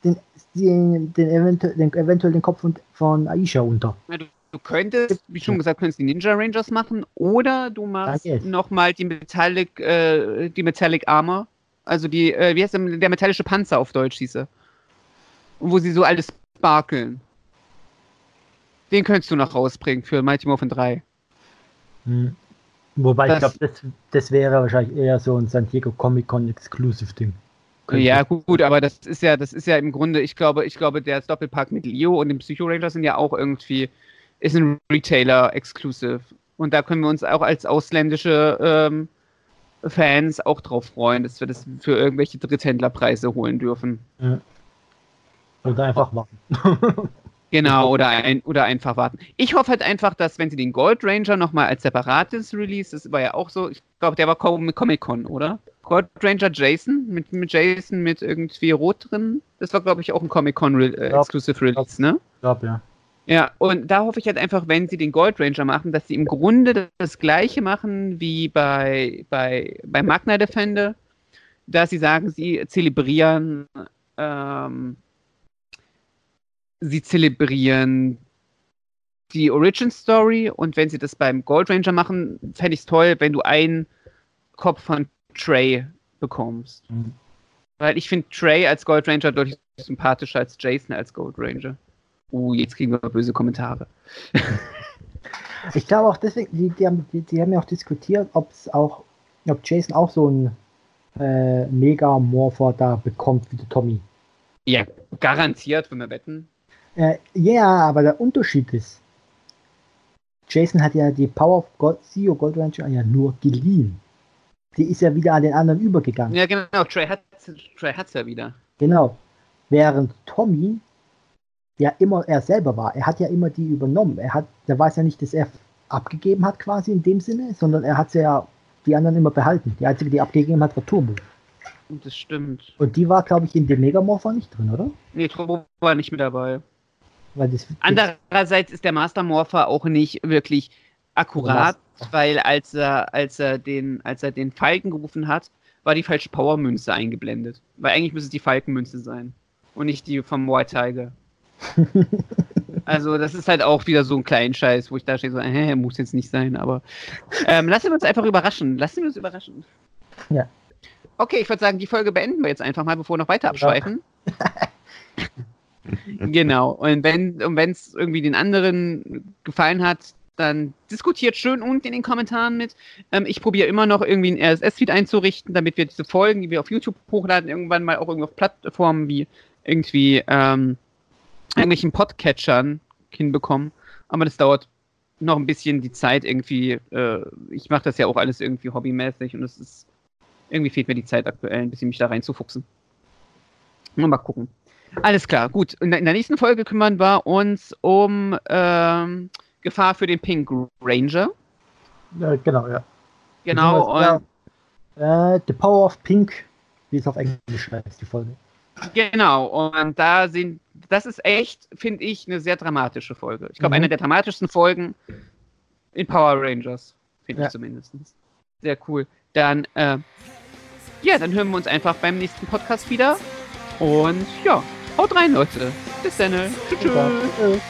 den, den, den, eventu den, eventuell den Kopf von, Aisha unter? du, du könntest, wie schon gesagt, könntest die Ninja Rangers machen oder du machst nochmal die Metallic, äh, die Metallic Armor. Also die, äh, wie heißt der, der metallische Panzer auf Deutsch hieße. Wo sie so alles sparkeln. Den könntest du noch rausbringen für Mighty Morphin 3. Hm. Wobei ich Das- glaube, das, das wäre wahrscheinlich eher so ein San Diego Comic Con Exclusive Ding. Ja, ich- gut, gut, aber das ist ja, das ist ja im Grunde, ich glaube, ich glaube, der Doppelpack mit Leo und dem Psycho Ranger sind ja auch irgendwie, ist ein Retailer-Exclusive. Und da können wir uns auch als ausländische ähm, Fans auch drauf freuen, dass wir das für irgendwelche Dritthändlerpreise holen dürfen. Oder einfach warten. Genau, oder, ein, oder einfach warten. Ich hoffe halt einfach, dass wenn sie den Gold Ranger nochmal als separates Release, das war ja auch so, ich glaube, der war mit Comic-Con, oder? Gold Ranger Jason, mit, mit Jason mit irgendwie Rot drin. Das war, glaube ich, auch ein Comic-Con äh, Ja. Exclusive Release, ne? Ich glaube, ja. Ja, und da hoffe ich halt einfach, wenn sie den Gold Ranger machen, dass sie im Grunde das gleiche machen wie bei, bei, bei Magna Defender, dass sie sagen, sie zelebrieren, ähm, sie zelebrieren die Origin Story und wenn sie das beim Gold Ranger machen, fände ich es toll, wenn du einen Kopf von Trey bekommst. Mhm. Weil ich finde Trey als Gold Ranger deutlich sympathischer als Jason als Gold Ranger. Uh, jetzt kriegen wir böse Kommentare. Ich glaube auch deswegen, die, die, haben, die, die haben ja auch diskutiert, ob es auch, ob Jason auch so einen äh, Mega-Morpher da bekommt wie der Tommy. Ja, garantiert, wenn wir wetten. Äh, Ja, aber der Unterschied ist, Jason hat ja die Power of God, CEO Gold Ranger ja nur geliehen. Die ist ja wieder an den anderen übergegangen. Ja, genau, Trey hat Trey hat's ja wieder. Genau. Während Tommy ja immer er selber war. Er hat ja immer die übernommen. Er hat, der weiß ja nicht, dass er abgegeben hat quasi in dem Sinne, sondern er hat ja die anderen immer behalten. Die einzige, die abgegeben hat, war Turbo. Das stimmt. Und die war, glaube ich, in dem Megamorpher nicht drin, oder? Nee, Turbo war nicht mit dabei. Andererseits ist der Master Morpher auch nicht wirklich akkurat, weil als er, als er den, als er den Falken gerufen hat, war die falsche Powermünze eingeblendet. Weil eigentlich müsste es die Falkenmünze sein. Und nicht die vom White Tiger. also, das ist halt auch wieder so ein kleiner Scheiß, wo ich da stehe, so, hä, muss jetzt nicht sein, aber ähm, lassen wir uns einfach überraschen. Lassen wir uns überraschen. Ja. Okay, ich würde sagen, die Folge beenden wir jetzt einfach mal, bevor wir noch weiter abschweifen. genau. Und wenn und es irgendwie den anderen gefallen hat, dann diskutiert schön unten in den Kommentaren mit. Ähm, ich probiere immer noch irgendwie ein RSS-Feed einzurichten, damit wir diese Folgen, die wir auf YouTube hochladen, irgendwann mal auch irgendwie auf Plattformen wie irgendwie ähm, irgendwelchen Podcatchern hinbekommen. Aber das dauert noch ein bisschen die Zeit irgendwie. Äh, ich mache das ja auch alles irgendwie hobbymäßig und es ist irgendwie fehlt mir die Zeit aktuell, ein bisschen mich da reinzufuchsen. Mal gucken. Alles klar, gut. In der, nächsten Folge kümmern wir uns um ähm, Gefahr für den Pink Ranger. Ja, genau, ja. Genau. Und, ja, äh, The Power of Pink, wie es auf Englisch heißt, die Folge. Genau, und da sind, das ist echt, finde ich, eine sehr dramatische Folge. Ich glaube, mhm. eine der dramatischsten Folgen in Power Rangers, finde ja. ich zumindest. Sehr cool. Dann, äh, ja, dann hören wir uns einfach beim nächsten Podcast wieder. Und ja, haut rein, Leute. Bis dann. Tschüss.